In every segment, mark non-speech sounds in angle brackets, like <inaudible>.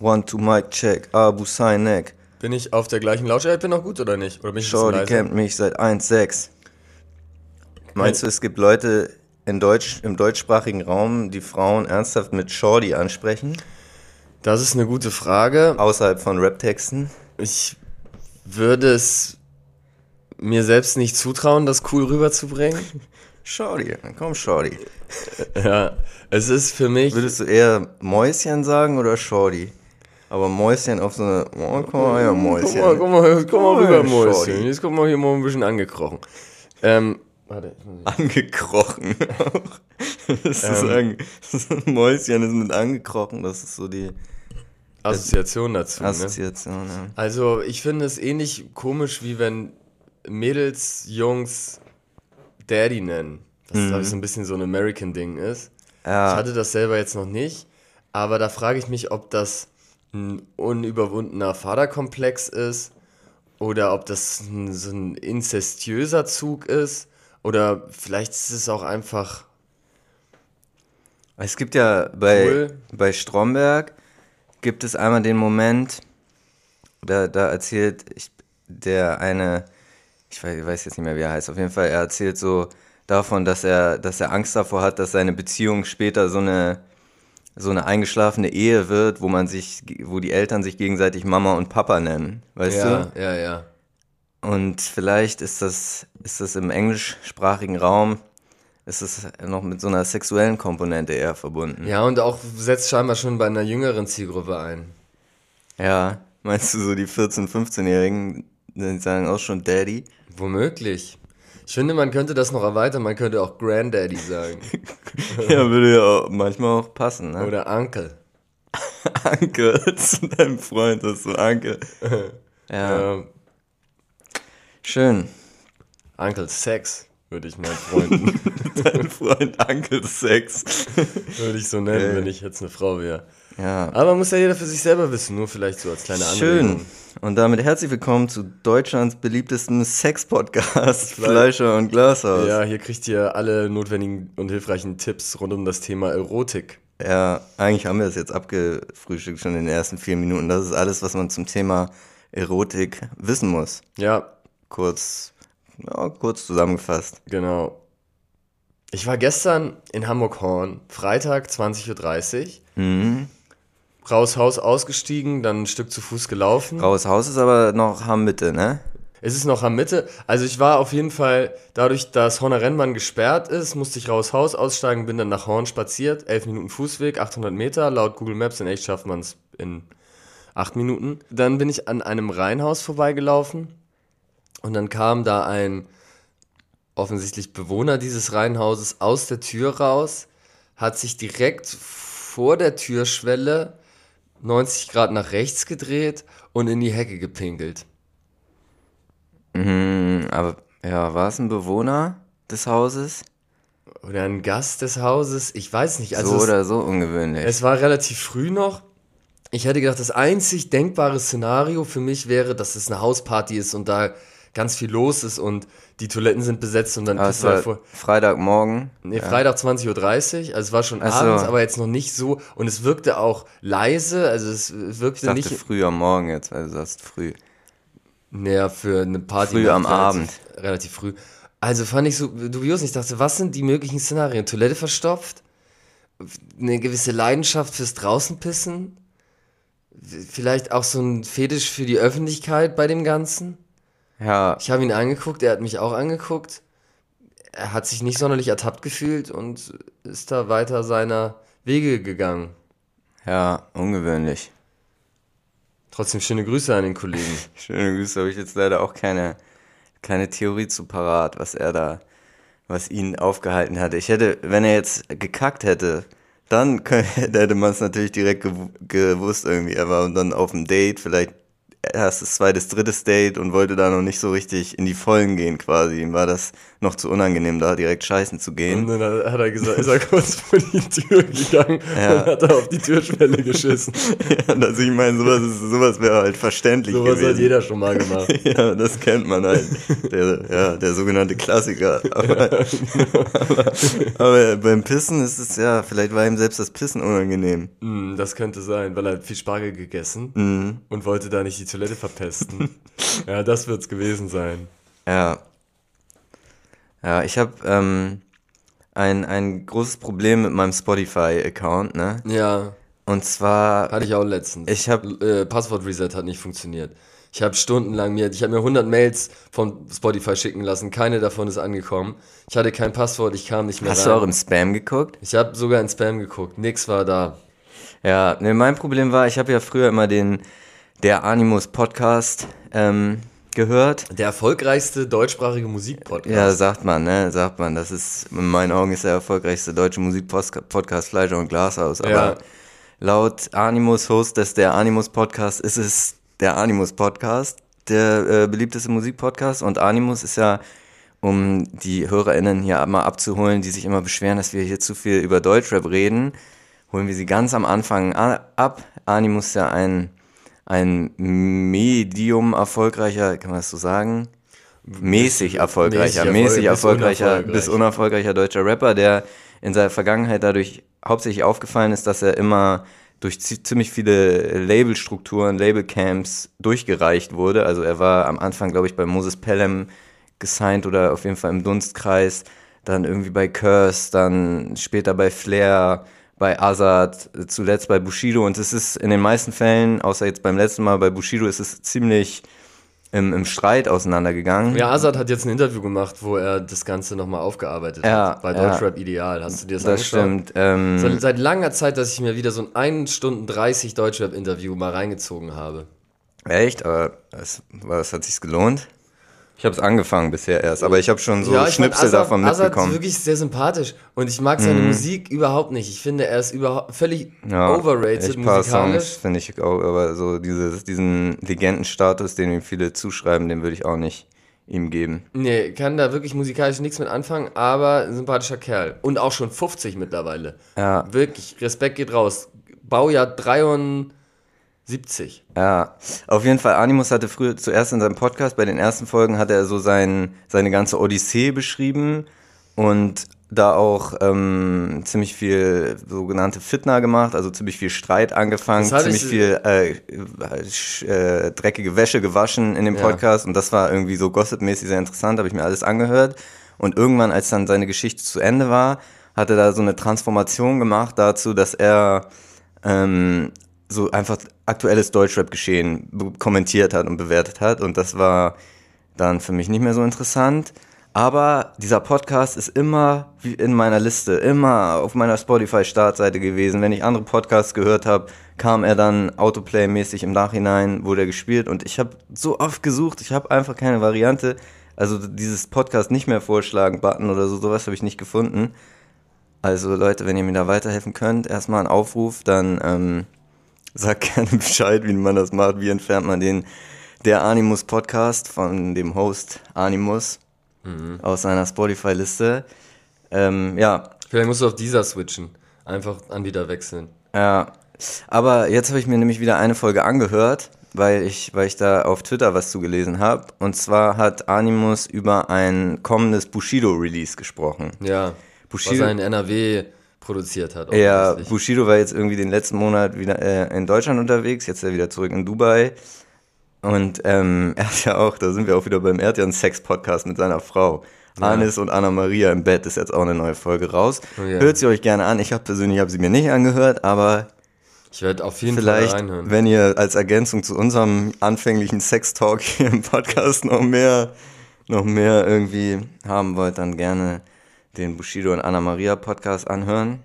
One to Mic Check, Abu Sainek. Bin ich auf der gleichen Lautstärke? Bin noch gut oder nicht? Oder bin ich Shorty leiser? kennt mich seit 1,6. Meinst du, es gibt Leute in Deutsch, im deutschsprachigen Raum, die Frauen ernsthaft mit Shorty ansprechen? Das ist eine gute Frage. Außerhalb von Rap-Texten? Ich würde es mir selbst nicht zutrauen, das cool rüberzubringen. <laughs> Shorty, komm Shorty. ja, es ist für mich. Würdest du eher Mäuschen sagen oder Shorty? Aber Mäuschen auf so eine, oh, komm mal her, Mäuschen. Guck mal, guck mal, guck mal rüber, Oh, Mäuschen. Shorty. Jetzt guck mal hier mal ein bisschen angekrochen. Ähm, warte. Angekrochen. <laughs> Das Ähm. ist <laughs> ein Mäuschen ist mit angekrochen, das ist so die Assoziation dazu. Ne? Assoziation. Ja. Also, ich finde es ähnlich komisch, wie wenn Mädels Jungs Daddy nennen. Das, glaube ich, so ein bisschen so ein American-Ding ist. Ich Ja, hatte das selber jetzt noch nicht, aber da frage ich mich, ob das ein unüberwundener Vaterkomplex ist oder ob das ein, so ein inzestiöser Zug ist oder vielleicht ist es auch einfach es gibt ja bei, Cool. bei Stromberg gibt es einmal den Moment, da, da erzählt ich, der eine, ich weiß, ich weiß jetzt nicht mehr, wie er heißt, auf jeden Fall, er erzählt so davon, dass er, dass er Angst davor hat, dass seine Beziehung später so eine, so eine eingeschlafene Ehe wird, wo man sich, wo die Eltern sich gegenseitig Mama und Papa nennen, weißt ja, du? ja, ja. Und vielleicht ist das, ist das im englischsprachigen Raum, ist es noch mit so einer sexuellen Komponente eher verbunden. Ja, und auch setzt scheinbar schon bei einer jüngeren Zielgruppe ein. Ja, meinst du so die 14-, 15-Jährigen, die sagen auch schon Daddy? Womöglich. Ich finde, man könnte das noch erweitern, man könnte auch Granddaddy sagen. <laughs> Ja, würde ja auch manchmal auch passen, ne? Oder Uncle. <laughs> Anke, zu deinem Freund hast du Anke. Ja, Ähm, schön. Uncle Sex, würde ich meinen Freunden, <laughs> Dein Freund Anke Sex. würde ich so nennen, Äh. wenn ich jetzt eine Frau wäre. Ja, Aber muss ja jeder für sich selber wissen, nur vielleicht so als kleine Anregung. schön. Und damit herzlich willkommen zu Deutschlands beliebtestem Sex-Podcast, Fleischer und Glashaus. Ja, hier kriegt ihr alle notwendigen und hilfreichen Tipps rund um das Thema Erotik. Ja, eigentlich haben wir das jetzt abgefrühstückt schon in den ersten vier Minuten. Das ist alles, was man zum Thema Erotik wissen muss. Ja, Kurz, ja, kurz zusammengefasst. genau. Ich war gestern in Hamburg-Horn, Freitag 20.30 Uhr. Mhm. Raus Haus ausgestiegen, dann ein Stück zu Fuß gelaufen. Raues Haus ist aber noch Mitte, ne? Es ist noch am Mitte. Also ich war auf jeden Fall, dadurch, dass Horner Rennbahn gesperrt ist, musste ich raus Haus aussteigen, bin dann nach Horn spaziert. 11 Minuten Fußweg, 800 Meter. Laut Google Maps in echt schafft man es in 8 Minuten. Dann bin ich an einem Reihenhaus vorbeigelaufen und dann kam da ein offensichtlich Bewohner dieses Reihenhauses aus der Tür raus, hat sich direkt vor der Türschwelle 90 Grad nach rechts gedreht und in die Hecke gepinkelt. Mhm, aber ja, war es ein Bewohner des Hauses? Oder ein Gast des Hauses, ich weiß nicht. Also so es, oder so ungewöhnlich. es war relativ früh noch. Ich hätte gedacht, das einzig denkbare Szenario für mich wäre, dass es eine Hausparty ist und da ganz viel los ist und die Toiletten sind besetzt und dann es du halt vor. Freitagmorgen. Nee, Freitag 20.30 Uhr, also es war schon Ach so. abends, aber jetzt noch nicht so. Und es wirkte auch leise, also es Ich wirkte dachte nicht. früh am Morgen jetzt, weil du sagst früh. Naja, für eine Party. Früh am relativ, Abend. Relativ früh. Also fand ich so dubios. Ich dachte, was sind die möglichen Szenarien? Toilette verstopft? Eine gewisse Leidenschaft fürs Draußenpissen? Vielleicht auch so ein Fetisch für die Öffentlichkeit bei dem Ganzen? Ja, Ich habe ihn angeguckt, er hat mich auch angeguckt. Er hat sich nicht sonderlich ertappt gefühlt und ist da weiter seiner Wege gegangen. ja, ungewöhnlich. Trotzdem schöne Grüße an den Kollegen. <laughs> Schöne Grüße, habe ich jetzt leider auch keine, keine Theorie zu parat, was er da, was ihn aufgehalten hatte. Ich hätte, wenn er jetzt gekackt hätte, dann kö- <laughs> hätte man es natürlich direkt gew gewusst irgendwie. Er war dann auf dem Date, vielleicht erstes, zweites, drittes Date und wollte da noch nicht so richtig in die Vollen gehen quasi. Ihm war das noch zu unangenehm, da direkt scheißen zu gehen. Und dann hat er gesagt, ist er kurz vor die Tür gegangen Ja. und hat er auf die Türschwelle geschissen. <laughs> Ja, also ich meine, sowas, ist- sowas wäre halt verständlich Sowas gewesen. hat jeder schon mal gemacht. <laughs> Ja, das kennt man halt. Der, ja, der sogenannte Klassiker. <laughs> Aber, aber, aber beim Pissen ist es ja, vielleicht war ihm selbst das Pissen unangenehm. Hm, das könnte sein, weil er viel Spargel gegessen Mhm. und wollte da nicht die Toilette verpesten. <laughs> ja, das wird's gewesen sein. Ja. Ja, ich habe ähm, ein, ein großes Problem mit meinem Spotify-Account, ne? Ja, Und zwar, hatte ich auch letztens. Ich hab- äh, Passwort-Reset hat nicht funktioniert. Ich habe stundenlang mir, ich habe mir 100 Mails von Spotify schicken lassen, keine davon ist angekommen. Ich hatte kein Passwort, ich kam nicht mehr hast du rein. auch im Spam geguckt? ich habe sogar in Spam geguckt, nix war da. Ja, ne, mein Problem war, ich habe ja früher immer den der Animus Podcast ähm, gehört. Der erfolgreichste deutschsprachige Musikpodcast. Ja, sagt man, ne? Sagt man. Das ist, in meinen Augen ist der erfolgreichste deutsche Musikpodcast Fleischer und Glashaus. Aber Ja. laut Animus, Host des der Animus Podcast, ist es der Animus Podcast, der äh, beliebteste Musikpodcast. Und Animus ist ja, um die HörerInnen hier mal abzuholen, die sich immer beschweren, dass wir hier zu viel über Deutschrap reden, holen wir sie ganz am Anfang ab. Animus ist ja ein, ein medium erfolgreicher, kann man das so sagen? Mäßig erfolgreicher, Mäßig mäßig erfolgreicher, unerfolgreich. bis unerfolgreicher deutscher Rapper, der in seiner Vergangenheit dadurch hauptsächlich aufgefallen ist, dass er immer durch zi- ziemlich viele Labelstrukturen, Labelcamps durchgereicht wurde. Also er war am Anfang, glaube ich, bei Moses Pelham gesigned oder auf jeden Fall im Dunstkreis, dann irgendwie bei Curse, dann später bei Flair, bei Azad, zuletzt bei Bushido und es ist in den meisten Fällen, außer jetzt beim letzten Mal bei Bushido, ist es ziemlich im, im Streit auseinandergegangen. Ja, Azad hat jetzt ein Interview gemacht, wo er das Ganze nochmal aufgearbeitet Ja, hat. Bei ja. Deutschrap Ideal. Hast du dir das, das angeschaut? stimmt. Ähm, Seit, seit langer Zeit, dass ich mir wieder so ein 1 Stunden 30 Deutschrap-Interview mal reingezogen habe. Echt? Aber es, was hat sich's gelohnt? Ich habe es angefangen bisher erst, aber ich habe schon so ja, Schnipsel Azad, davon Azad ist mitbekommen. wirklich sehr sympathisch und ich mag seine Musik überhaupt nicht. Ich finde, er ist überhaupt völlig Ja, overrated echt paar musikalisch. Finde ich auch, aber so dieses, diesen Legendenstatus, den ihm viele zuschreiben, den würde ich auch nicht ihm geben. Nee, kann da wirklich musikalisch nichts mit anfangen, aber ein sympathischer Kerl. Und auch schon 50 mittlerweile. Ja. Wirklich, Respekt geht raus. Baujahr 73. Ja, auf jeden Fall, Animus hatte früher zuerst in seinem Podcast, bei den ersten Folgen hat er so sein, seine ganze Odyssee beschrieben und da auch ähm, ziemlich viel sogenannte Fitna gemacht, also ziemlich viel Streit angefangen, hatte ziemlich ich- viel äh, äh, dreckige Wäsche gewaschen in dem Ja. Podcast und das war irgendwie so gossipmäßig sehr interessant, habe ich mir alles angehört und irgendwann, als dann seine Geschichte zu Ende war, hat er da so eine Transformation gemacht dazu, dass er ähm, so einfach aktuelles Deutschrap-Geschehen kommentiert hat und bewertet hat. Und das war dann für mich nicht mehr so interessant. Aber dieser Podcast ist immer in meiner Liste, immer auf meiner Spotify-Startseite gewesen. Wenn ich andere Podcasts gehört habe, kam er dann Autoplay-mäßig im Nachhinein, wurde er gespielt. Und ich habe so oft gesucht, ich habe einfach keine Variante. Also dieses Podcast nicht mehr vorschlagen, Button oder so, sowas habe ich nicht gefunden. Also Leute, wenn ihr mir da weiterhelfen könnt, erstmal ein Aufruf, dann ähm, sagt gerne Bescheid, wie man das macht, wie entfernt man den der Animus Podcast von dem Host Animus aus seiner Spotify-Liste. Ähm, ja, Vielleicht musst du auf dieser switchen. Einfach Anbieter wechseln. ja. Aber jetzt habe ich mir nämlich wieder eine Folge angehört, weil ich, weil ich da auf Twitter was zugelesen habe. Und zwar hat Animus über ein kommendes Bushido-Release gesprochen. Ja. Bushido- Was er in NRW produziert hat. Ja. Bushido war jetzt irgendwie den letzten Monat wieder äh, in Deutschland unterwegs, jetzt ist er wieder zurück in Dubai. Und ähm, <laughs> er hat ja auch, da sind wir auch wieder beim, er hat ja einen Sex-Podcast mit seiner Frau. Anis und Anna Maria im Bett ist jetzt auch eine neue Folge raus. Oh ja. Hört sie euch gerne an. Ich habe persönlich habe sie mir nicht angehört, aber Ich werde auf jeden vielleicht, Fall reinhören. wenn ihr als Ergänzung zu unserem anfänglichen Sex-Talk hier im Podcast noch mehr, noch mehr irgendwie haben wollt, dann gerne den Bushido und Anna Maria Podcast anhören.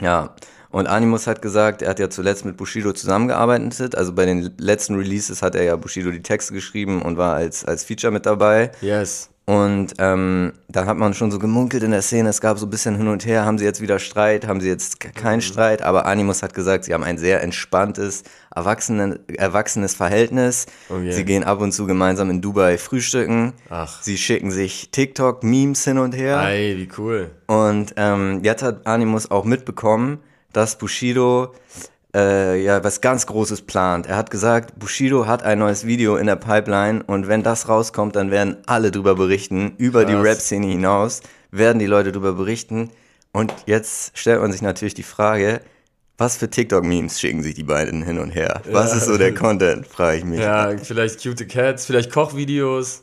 Ja, und Animus hat gesagt, er hat ja zuletzt mit Bushido zusammengearbeitet. Also bei den letzten Releases hat er ja Bushido die Texte geschrieben und war als, als Feature mit dabei. Yes. Und ähm, dann hat man schon so gemunkelt in der Szene, es gab so ein bisschen hin und her, haben sie jetzt wieder Streit, haben sie jetzt keinen Streit, aber Animus hat gesagt, sie haben ein sehr entspanntes, erwachsenen, erwachsenes Verhältnis. Okay. Sie gehen ab und zu gemeinsam in Dubai frühstücken. Ach. Sie schicken sich TikTok-Memes hin und her. Ey, wie cool. Und ähm, jetzt hat Animus auch mitbekommen, dass Bushido äh, ja was ganz Großes plant. Er hat gesagt, Bushido hat ein neues Video in der Pipeline und wenn das rauskommt, dann werden alle drüber berichten. Über die Krass. Rap-Szene hinaus werden die Leute drüber berichten. Und jetzt stellt man sich natürlich die Frage, was für TikTok-Memes schicken sich die beiden hin und her? Was Ja. ist so der Content, frage ich mich. Ja, vielleicht cute Cats, vielleicht Kochvideos.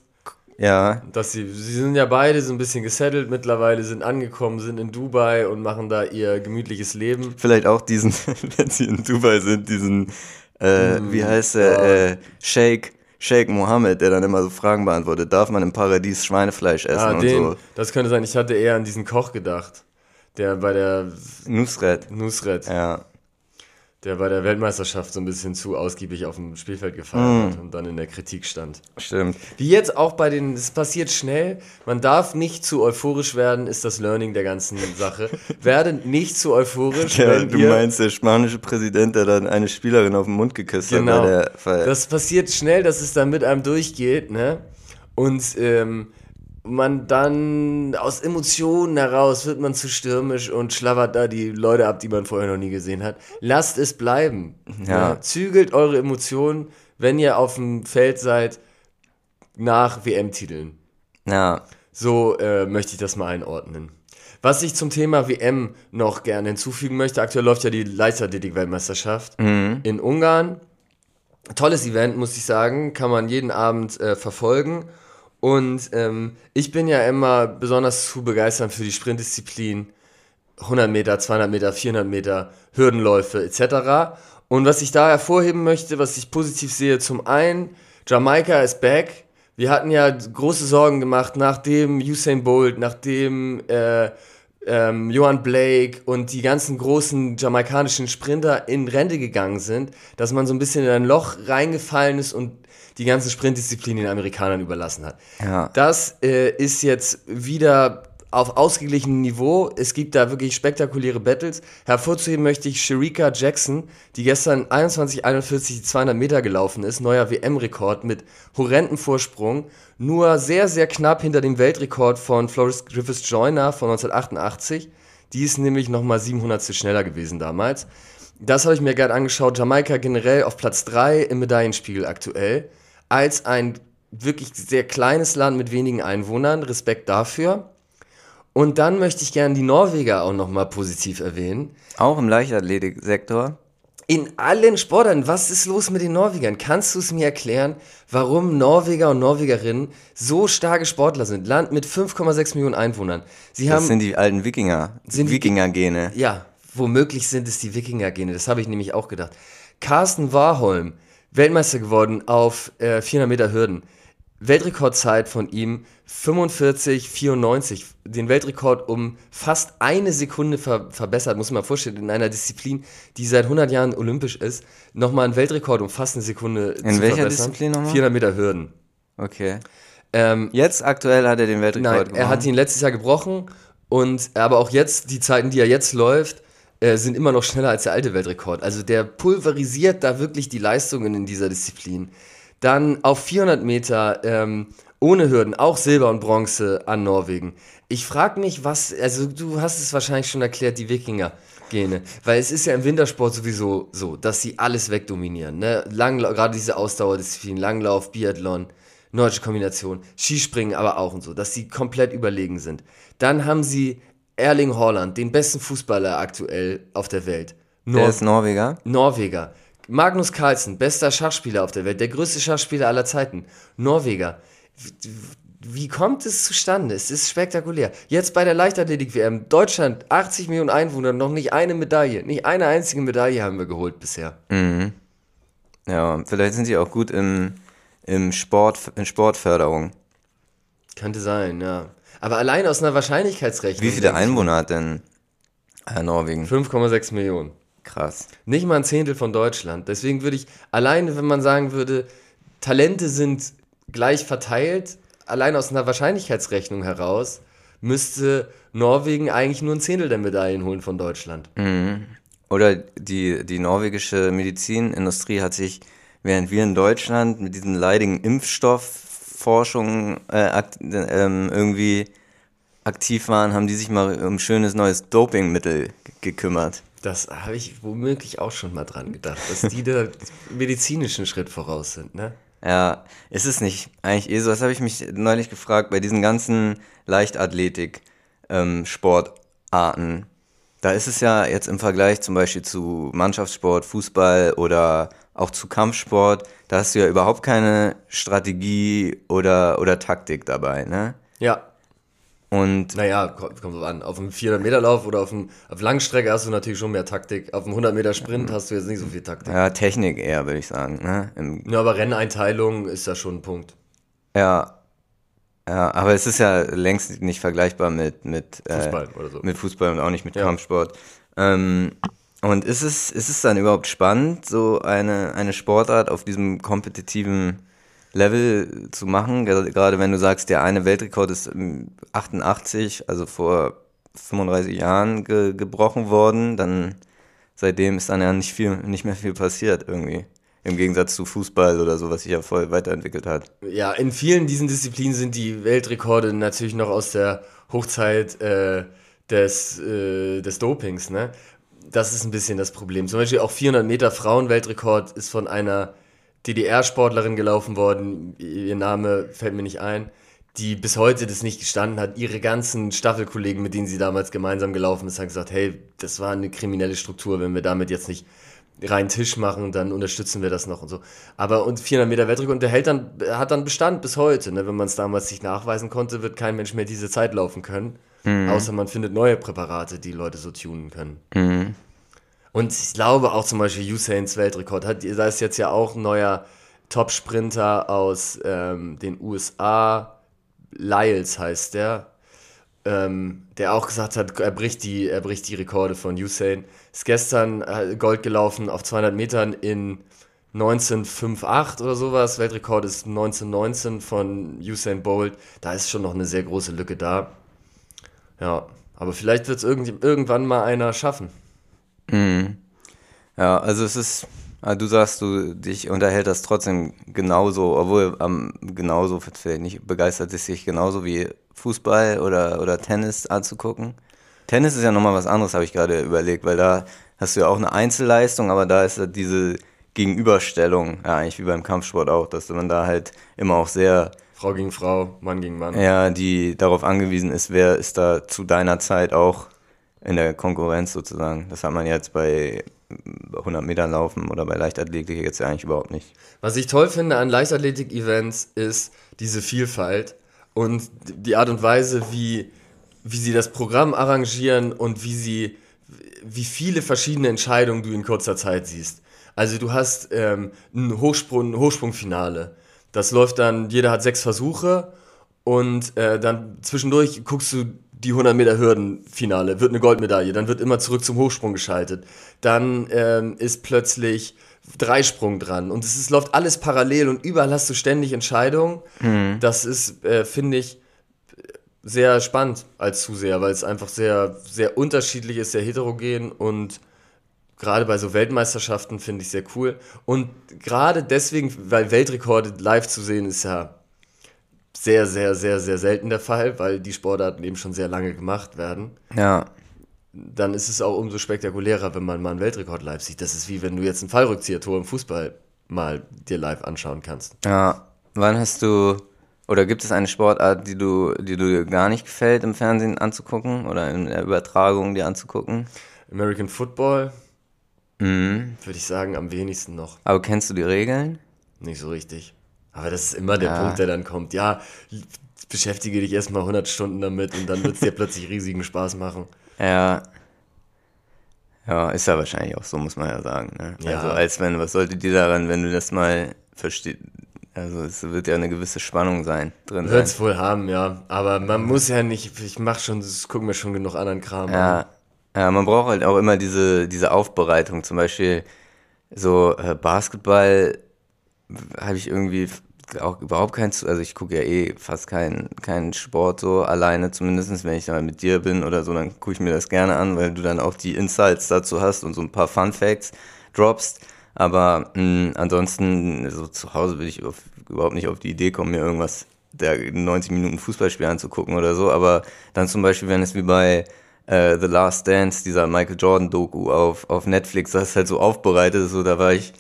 Ja Dass sie, sie sind ja beide so ein bisschen gesettelt mittlerweile, sind angekommen, sind in Dubai und machen da ihr gemütliches Leben. vielleicht auch diesen, <laughs> wenn sie in Dubai sind, diesen, äh, wie heißt er, ja. äh, Sheikh, Sheikh Mohammed, der dann immer so Fragen beantwortet, darf man im Paradies Schweinefleisch essen Ah, und den, so. das könnte sein. Ich hatte eher an diesen Koch gedacht, der bei der Nusret, Nusret, ja. Der bei der Weltmeisterschaft so ein bisschen zu ausgiebig auf dem Spielfeld Mm. gefallen hat und dann in der Kritik stand. Stimmt. Wie jetzt auch bei den, es passiert schnell, man darf nicht zu euphorisch werden, ist das Learning der ganzen Sache. <laughs> Werde nicht zu euphorisch, Ja, wenn du ihr, meinst der spanische Präsident, der dann eine Spielerin auf den Mund geküsst Genau. hat bei der Ver Das passiert schnell, dass es dann mit einem durchgeht, ne? Und ähm, man dann aus Emotionen heraus wird man zu stürmisch und schlabbert da die Leute ab, die man vorher noch nie gesehen hat. Lasst es bleiben. Ja. Ne? Zügelt eure Emotionen, wenn ihr auf dem Feld seid, nach WM-Titeln. Ja, So äh, möchte ich das mal einordnen. Was ich zum Thema WM noch gerne hinzufügen möchte, aktuell läuft ja die Leichtathletik-Weltmeisterschaft in Ungarn. Tolles Event, muss ich sagen, kann man jeden Abend äh, verfolgen. Und ähm, ich bin ja immer besonders zu begeistern für die Sprintdisziplin. 100 Meter, 200 Meter, 400 Meter, Hürdenläufe etc. Und was ich da hervorheben möchte, was ich positiv sehe, zum einen, Jamaika ist back. Wir hatten ja große Sorgen gemacht, nachdem Usain Bolt, nachdem äh, ähm, Johan Blake und die ganzen großen jamaikanischen Sprinter in Rente gegangen sind, dass man so ein bisschen in ein Loch reingefallen ist und die ganzen Sprintdisziplinen den Amerikanern überlassen hat. Ja. Das äh, ist jetzt wieder auf ausgeglichenem Niveau. Es gibt da wirklich spektakuläre Battles. Hervorzuheben möchte ich Sherika Jackson, die gestern 21,41 die 200 Meter gelaufen ist. Neuer WM-Rekord mit horrendem Vorsprung. Nur sehr, sehr knapp hinter dem Weltrekord von Floris Griffiths Joyner von 1988. Die ist nämlich nochmal 700 schneller gewesen damals. Das habe ich mir gerade angeschaut. Jamaika generell auf Platz 3 im Medaillenspiegel aktuell. Als ein wirklich sehr kleines Land mit wenigen Einwohnern. Respekt dafür. Und dann möchte ich gerne die Norweger auch nochmal positiv erwähnen. auch im Leichtathletiksektor. In allen Sportarten, was ist los mit den Norwegern? Kannst du es mir erklären, warum Norweger und Norwegerinnen so starke Sportler sind? Land mit 5,6 Millionen Einwohnern. Sie Das haben sind die alten Wikinger, Sind die- Wikinger-Gene. Ja, womöglich sind es die Wikinger-Gene. Das habe ich nämlich auch gedacht. Carsten Warholm, Weltmeister geworden auf äh, 400 Meter Hürden. Weltrekordzeit von ihm 45,94. Den Weltrekord um fast eine Sekunde ver verbessert, muss man mal vorstellen, in einer Disziplin, die seit 100 Jahren olympisch ist, nochmal einen Weltrekord um fast eine Sekunde In zu welcher verbessern. Disziplin nochmal? 400 Meter Hürden. Okay. Ähm, Jetzt aktuell hat er den Weltrekord Nein, er hat ihn letztes Jahr gebrochen und aber auch jetzt, die Zeiten, die er jetzt läuft, äh, sind immer noch schneller als der alte Weltrekord. Also der pulverisiert da wirklich die Leistungen in dieser Disziplin. Dann auf 400 Meter ähm, ohne Hürden, auch Silber und Bronze an Norwegen. Ich frage mich, was, also du hast es wahrscheinlich schon erklärt, die Wikinger-Gene. Weil es ist ja im Wintersport sowieso so, dass sie alles wegdominieren. Ne? Gerade diese Ausdauerdisziplin, Langlauf, Biathlon, nordische Kombination, Skispringen aber auch und so, dass sie komplett überlegen sind. Dann haben sie Erling Haaland, den besten Fußballer aktuell auf der Welt. Der Nor ist Norweger. Norweger. Magnus Carlsen, bester Schachspieler auf der Welt, der größte Schachspieler aller Zeiten. Norweger. Wie- kommt es zustande? Es ist spektakulär. Jetzt bei der Leichtathletik-WM, Deutschland, 80 Millionen Einwohner, noch nicht eine Medaille. Nicht eine einzige Medaille haben wir geholt bisher. Ja, vielleicht sind sie auch gut im, im Sport, in Sportförderung. Könnte sein, ja. Aber allein aus einer Wahrscheinlichkeitsrechnung. Wie viele Einwohner hat denn äh, Norwegen? mir, 5,6 Millionen. Krass. Nicht mal ein Zehntel von Deutschland. Deswegen würde ich, alleine wenn man sagen würde, Talente sind gleich verteilt, allein aus einer Wahrscheinlichkeitsrechnung heraus müsste Norwegen eigentlich nur ein Zehntel der Medaillen holen von Deutschland. Mhm. Oder die, die norwegische Medizinindustrie hat sich, während wir in Deutschland mit diesen leidigen Impfstoffforschungen äh, akt, äh, irgendwie aktiv waren, haben die sich mal um schönes neues Dopingmittel gekümmert. Das habe ich womöglich auch schon mal dran gedacht, dass die da medizinischen Schritt voraus sind, ne? Ja, ist es nicht eigentlich eh so? Das habe ich mich neulich gefragt bei diesen ganzen Leichtathletik-Sportarten. Ähm, da ist es ja jetzt im Vergleich zum Beispiel zu Mannschaftssport, Fußball oder auch zu Kampfsport, da hast du ja überhaupt keine Strategie oder, oder Taktik dabei, ne? Ja. Und naja, kommt, so an. Auf einem 400-Meter-Lauf oder auf, einem, auf Langstrecke hast du natürlich schon mehr Taktik. Auf einem 100-Meter-Sprint hast du jetzt nicht so viel Taktik. Ja, Technik eher, würde ich sagen. Ne? Im ja, aber Renneinteilung ist ja schon ein Punkt. Ja. Ja, aber es ist ja längst nicht vergleichbar mit, mit, äh, Fußball, oder so. mit Fußball und auch nicht mit ja. Kampfsport. Ähm, und ist es, ist es dann überhaupt spannend, so eine, eine Sportart auf diesem kompetitiven Level zu machen. Gerade wenn du sagst, der eine Weltrekord ist 88, also vor 35 Jahren ge gebrochen worden, dann seitdem ist dann ja nicht viel, nicht mehr viel passiert irgendwie. Im Gegensatz zu Fußball oder so, was sich ja voll weiterentwickelt hat. Ja, in vielen diesen Disziplinen sind die Weltrekorde natürlich noch aus der Hochzeit äh, des, äh, des Dopings, ne? Das ist ein bisschen das Problem. Zum Beispiel auch 400 Meter Frauenweltrekord ist von einer DDR-Sportlerin gelaufen worden, ihr Name fällt mir nicht ein, die bis heute das nicht gestanden hat. Ihre ganzen Staffelkollegen, mit denen sie damals gemeinsam gelaufen ist, haben gesagt, hey, das war eine kriminelle Struktur, wenn wir damit jetzt nicht rein Tisch machen, dann unterstützen wir das noch und so. Aber und 400 Meter Weltrekord, und der hält dann, hat dann Bestand bis heute. Ne? Wenn man es damals nicht nachweisen konnte, wird kein Mensch mehr diese Zeit laufen können. Mhm. Außer man findet neue Präparate, die Leute so tunen können. Mhm. Und ich glaube auch zum Beispiel Usains Weltrekord hat, da ist jetzt ja auch ein neuer Top-Sprinter aus ähm, den USA, Lyles heißt der, ähm, der auch gesagt hat, er bricht die, er bricht die Rekorde von Usain. Ist gestern äh, Gold gelaufen auf 200 Metern in 1958 oder sowas. Weltrekord ist 1919 von Usain Bolt. Da ist schon noch eine sehr große Lücke da. Ja, aber vielleicht wird es irgendwann mal einer schaffen. Mhm. Ja, also es ist, ah, du sagst, du dich unterhält das trotzdem genauso, obwohl ähm, genauso, vielleicht nicht begeistert ist sich genauso wie Fußball oder, oder Tennis anzugucken. Tennis ist ja nochmal was anderes, habe ich gerade überlegt, weil da hast du ja auch eine Einzelleistung, aber da ist ja diese Gegenüberstellung, ja, eigentlich wie beim Kampfsport auch, dass man da halt immer auch sehr Frau gegen Frau, Mann gegen Mann. Ja, die darauf angewiesen ist, wer ist da zu deiner Zeit auch in der Konkurrenz sozusagen. Das hat man jetzt bei 100 Metern laufen oder bei Leichtathletik jetzt eigentlich überhaupt nicht. Was ich toll finde an Leichtathletik-Events ist diese Vielfalt und die Art und Weise, wie, wie sie das Programm arrangieren und wie sie, wie viele verschiedene Entscheidungen du in kurzer Zeit siehst. Also du hast ähm, ein, Hochsprung, ein Hochsprungfinale. Das läuft dann, jeder hat sechs Versuche und äh, dann zwischendurch guckst du die 100 Meter Hürdenfinale, wird eine Goldmedaille, dann wird immer zurück zum Hochsprung geschaltet. Dann ähm, ist plötzlich Dreisprung dran und es ist, läuft alles parallel und überall hast du ständig Entscheidungen. Mhm. Das ist, äh, finde ich, sehr spannend als Zuseher, weil es einfach sehr, sehr unterschiedlich ist, sehr heterogen und gerade bei so Weltmeisterschaften finde ich sehr cool. Und gerade deswegen, weil Weltrekorde live zu sehen ist ja sehr, sehr, sehr, sehr selten der Fall, weil die Sportarten eben schon sehr lange gemacht werden. Ja. Dann ist es auch umso spektakulärer, wenn man mal einen Weltrekord live sieht. Das ist wie wenn du jetzt ein Fallrückzieher-Tor im Fußball mal dir live anschauen kannst. Ja. Wann hast du oder gibt es eine Sportart, die du, die dir gar nicht gefällt, im Fernsehen anzugucken oder in der Übertragung dir anzugucken? American Football. Mhm. Würde ich sagen, am wenigsten noch. Aber kennst du die Regeln? Nicht so richtig. Aber das ist immer der ja. Punkt, der dann kommt. Ja, beschäftige dich erstmal 100 Stunden damit und dann wird es dir <laughs> plötzlich riesigen Spaß machen. Ja. Ja, ist ja wahrscheinlich auch so, muss man ja sagen. Ne? Ja. Also als wenn, was sollte dir daran, wenn du das mal verstehst? Also es wird ja eine gewisse Spannung sein drin. Wird es wohl haben, ja. Aber man muss ja nicht, ich mach schon, das gucken mir schon genug anderen Kram ja. an. Ja, man braucht halt auch immer diese, diese Aufbereitung. Zum Beispiel so äh, Basketball habe ich irgendwie auch überhaupt kein, also ich gucke ja eh fast keinen keinen Sport so alleine, zumindest wenn ich da mit dir bin oder so, dann gucke ich mir das gerne an, weil du dann auch die Insights dazu hast und so ein paar Fun Facts droppst. Aber mh, ansonsten, so zu Hause würde ich auf, überhaupt nicht auf die Idee kommen, mir irgendwas der 90 Minuten Fußballspiel anzugucken oder so. Aber dann zum Beispiel, wenn es wie bei äh, The Last Dance, dieser Michael Jordan Doku auf, auf Netflix, das ist halt so aufbereitet, so da war ich,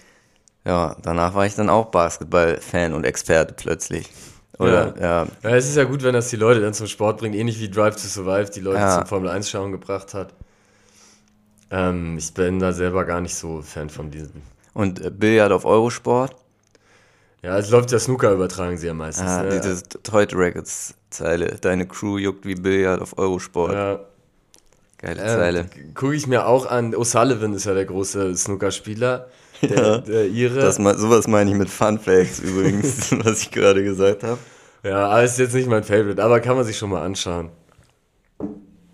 ja, danach war ich dann auch Basketball-Fan und Experte plötzlich. Oder, ja. ja. ja. es ist ja gut, wenn das die Leute dann zum Sport bringt, ähnlich wie Drive to Survive die Leute ja. zum Formel 1 schauen gebracht hat. Ähm, ich bin da selber gar nicht so Fan von diesen. Und äh, Billard auf Eurosport? Ja, es läuft ja Snooker, übertragen sie ja meistens. Ah, ne? diese Toy Records Zeile. Deine Crew juckt wie Billard auf Eurosport. Ja. Geile äh, Zeile. Gucke ich mir auch an. O'Sullivan ist ja der große Snookerspieler. Der, ja, der Ihre. Das, sowas meine ich mit Fun Facts übrigens, <laughs> was ich gerade gesagt habe. Ja, aber ist jetzt nicht mein Favorite, aber kann man sich schon mal anschauen.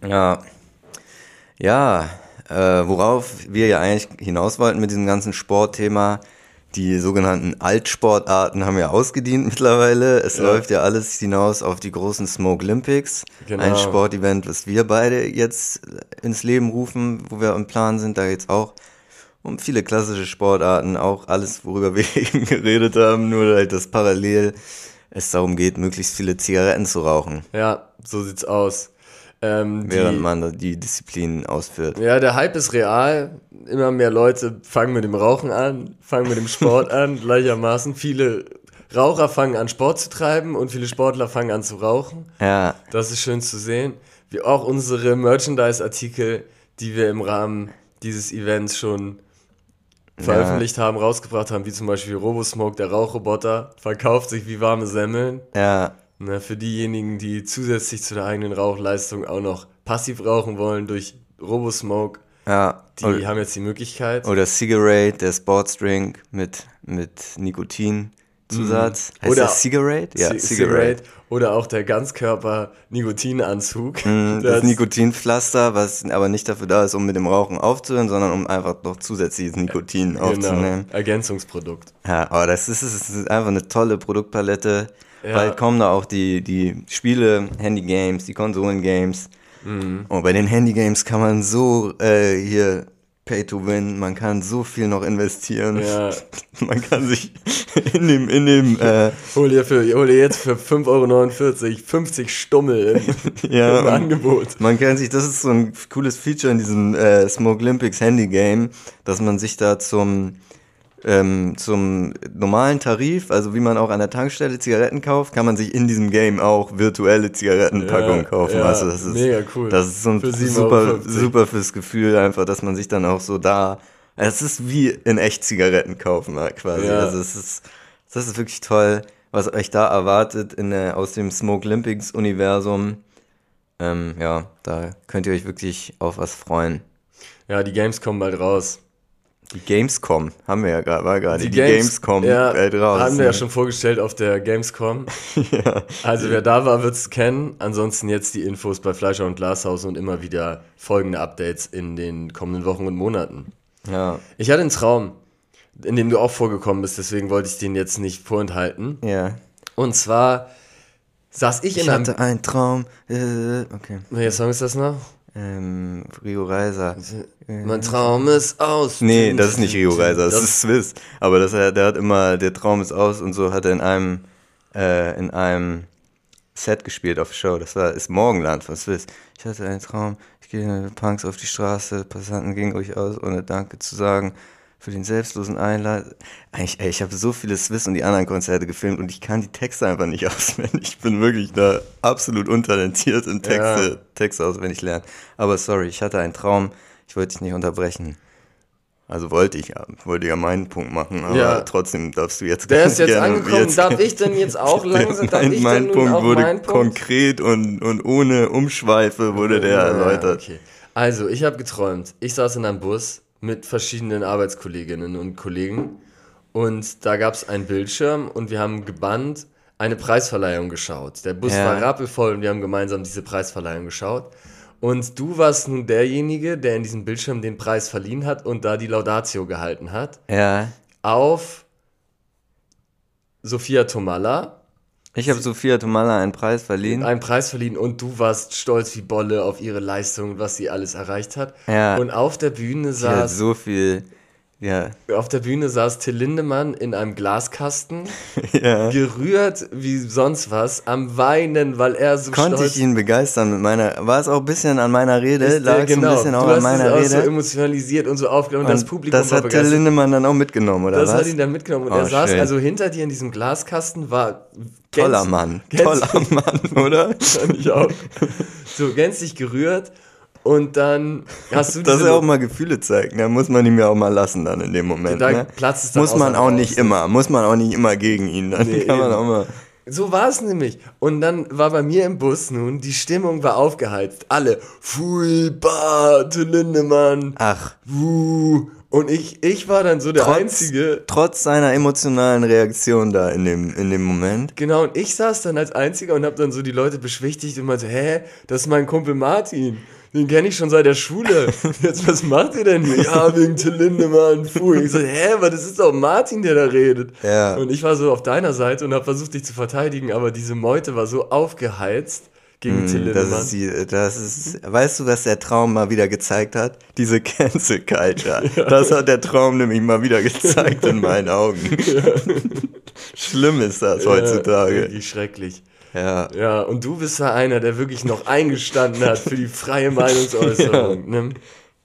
Ja. Ja, äh, worauf wir ja eigentlich hinaus wollten mit diesem ganzen Sportthema, die sogenannten Altsportarten haben ja ausgedient mittlerweile. Es ja. läuft ja alles hinaus auf die großen Smoke Olympics. Genau. Ein Sportevent, was wir beide jetzt ins Leben rufen, wo wir im Plan sind. Da geht's auch um viele klassische Sportarten, auch alles, worüber wir <laughs> eben geredet haben, nur halt das parallel es darum geht, möglichst viele Zigaretten zu rauchen. Ja, so sieht's aus. Ähm, Während die, man die Disziplin ausführt. Ja, der Hype ist real. Immer mehr Leute fangen mit dem Rauchen an, fangen mit dem Sport <laughs> an, gleichermaßen. Viele Raucher fangen an, Sport zu treiben und viele Sportler fangen an zu rauchen. Ja. Das ist schön zu sehen. Wie auch unsere Merchandise-Artikel, die wir im Rahmen dieses Events schon veröffentlicht ja. haben, rausgebracht haben, wie zum Beispiel Robosmoke, der Rauchroboter, verkauft sich wie warme Semmeln. Ja. Na, für diejenigen, die zusätzlich zu der eigenen Rauchleistung auch noch passiv rauchen wollen durch Robosmoke, ja, die oder, haben jetzt die Möglichkeit. Oder Cigarette, der Sportsdrink mit, mit Nikotinzusatz. Mhm. Heißt oder das Cigarette? Ja, C Cigarette. Oder auch der Ganzkörper-Nikotinanzug. Mhm, <laughs> das, das Nikotinpflaster, was aber nicht dafür da ist, um mit dem Rauchen aufzuhören, sondern um einfach noch zusätzliches Nikotin genau, aufzunehmen. Ergänzungsprodukt. Ja, aber das ist, das ist einfach eine tolle Produktpalette. Ja. Bald kommen da auch die, die Spiele, Handy-Games, die Konsolen-Games. Mhm. Und bei den Handy-Games kann man so äh, hier Pay to Win, man kann so viel noch investieren. Ja. <laughs> Man kann sich in dem, in dem, äh, hol dir für, hol dir jetzt für 5,49 Euro 50 Stummel <laughs> ja, im Angebot. Man kann sich, das ist so ein cooles Feature in diesem äh, Smoke Olympics Handy Game, dass man sich da zum, ähm, zum normalen Tarif, also wie man auch an der Tankstelle Zigaretten kauft, kann man sich in diesem Game auch virtuelle Zigarettenpackungen ja, kaufen. Ja, also das ist mega cool. Das ist so ein super, super fürs Gefühl einfach, dass man sich dann auch so da. Es ist wie in echt Zigaretten kaufen quasi. Ja. Also es ist, das ist wirklich toll, was euch da erwartet in der, aus dem Smoke Olympics Universum. Ähm, ja, da könnt ihr euch wirklich auf was freuen. Ja, die Games kommen bald raus. Die Gamescom haben wir ja gerade, war gerade. Die, die Games, Gamescom ja, raus. Haben wir ja schon vorgestellt auf der Gamescom. <laughs> ja. Also wer da war, wird es kennen. Ansonsten jetzt die Infos bei Fleischer und Glashaus und immer wieder folgende Updates in den kommenden Wochen und Monaten. Ja. Ich hatte einen Traum, in dem du auch vorgekommen bist, deswegen wollte ich den jetzt nicht vorenthalten. Ja. Und zwar saß ich, ich in einem... Ich hatte einen Traum. Äh, okay. Welcher Song ist das noch? Ähm, Rio Reiser. Mein Traum ist aus. Nee, das ist nicht Rio Reiser, das, das ist Swiss. Aber das, der hat immer, der Traum ist aus und so hat er in einem, äh, in einem Set gespielt auf der Show. Das war, ist Morgenland von Swiss. Ich hatte einen Traum, ich gehe mit Punks auf die Straße, Passanten gingen ruhig aus, ohne Danke zu sagen für den selbstlosen Einlass. Eigentlich, ey, ich habe so viele Swiss und die anderen Konzerte gefilmt und ich kann die Texte einfach nicht <laughs> auswendig. Ich bin wirklich da absolut untalentiert in Texte, ja. Texte auswendig lernen. Aber sorry, ich hatte einen Traum, ich wollte dich nicht unterbrechen. Also wollte ich ja, wollte ja meinen Punkt machen, aber ja. trotzdem darfst du jetzt Der ist <laughs> jetzt angekommen, jetzt, darf ich denn jetzt auch <laughs> langsam, darf mein, ich mein denn Punkt wurde mein Punkt? konkret und, und ohne Umschweife wurde der ja, erläutert. Okay. Also, ich habe geträumt, ich saß in einem Bus, mit verschiedenen Arbeitskolleginnen und Kollegen. Und da gab es einen Bildschirm und wir haben gebannt eine Preisverleihung geschaut. Der Bus ja. war rappelvoll und wir haben gemeinsam diese Preisverleihung geschaut. Und du warst nun derjenige, der in diesem Bildschirm den Preis verliehen hat und da die Laudatio gehalten hat. Ja. Auf Sophia Tomalla. Ich habe Sophia Tomalla einen Preis verliehen. Einen Preis verliehen und du warst stolz wie Bolle auf ihre Leistung, was sie alles erreicht hat. Ja. Und auf der Bühne Sie hat saß so viel. Ja, Auf der Bühne saß Till Lindemann in einem Glaskasten, <laughs> ja. gerührt wie sonst was, am Weinen, weil er so Konnte stolz ich ihn begeistern mit meiner. War es auch ein bisschen an meiner Rede? ist. Lag Der- es ein bisschen auch du an meiner es auch Rede? so emotionalisiert und so aufgenommen und, das Publikum das hat Till. Lindemann dann auch mitgenommen, oder Das was? hat ihn dann mitgenommen und Oh, er saß schön. also hinter dir in diesem Glaskasten, war Toller Mann. Toller Mann, oder? <laughs> Fand ich auch. So gänzlich gerührt und dann hast du <laughs> Dass er auch mal Gefühle zeigt, ne? muss man ihm ja auch mal lassen dann in dem Moment. Da ne? platzt es dann Muss man auch nicht immer, muss man auch nicht immer gegen ihn. Dann Nee, kann man eben. auch mal. So war es nämlich. Und dann war bei mir im Bus nun, die Stimmung war aufgeheizt. Alle, Pfui, Bart, Lindemann, Ach, wuh. Und ich, ich war dann so der trotz, Einzige. trotz seiner emotionalen Reaktion da in dem, in dem Moment. Genau, und ich saß dann als Einziger und hab dann so die Leute beschwichtigt und meinte, hä, das ist mein Kumpel Martin. Den kenne ich schon seit der Schule. <laughs> Jetzt, was macht ihr denn hier? Ja, wegen Till Lindemann, pfui. Ich so, hä, aber das ist doch Martin, der da redet. Ja. Und ich war so auf deiner Seite und hab versucht, dich zu verteidigen, aber diese Meute war so aufgeheizt gegen Till Hm, Das Lindemann. ist, die, das ist, weißt du, was der Traum mal wieder gezeigt hat? Diese Cancel Culture. <laughs> Das hat der Traum nämlich mal wieder gezeigt in meinen <laughs> Augen. Schlimm ist das Ja, heutzutage. wirklich schrecklich. Ja. Ja, und du bist ja einer, der wirklich noch eingestanden hat für die freie Meinungsäußerung. <laughs> Ne?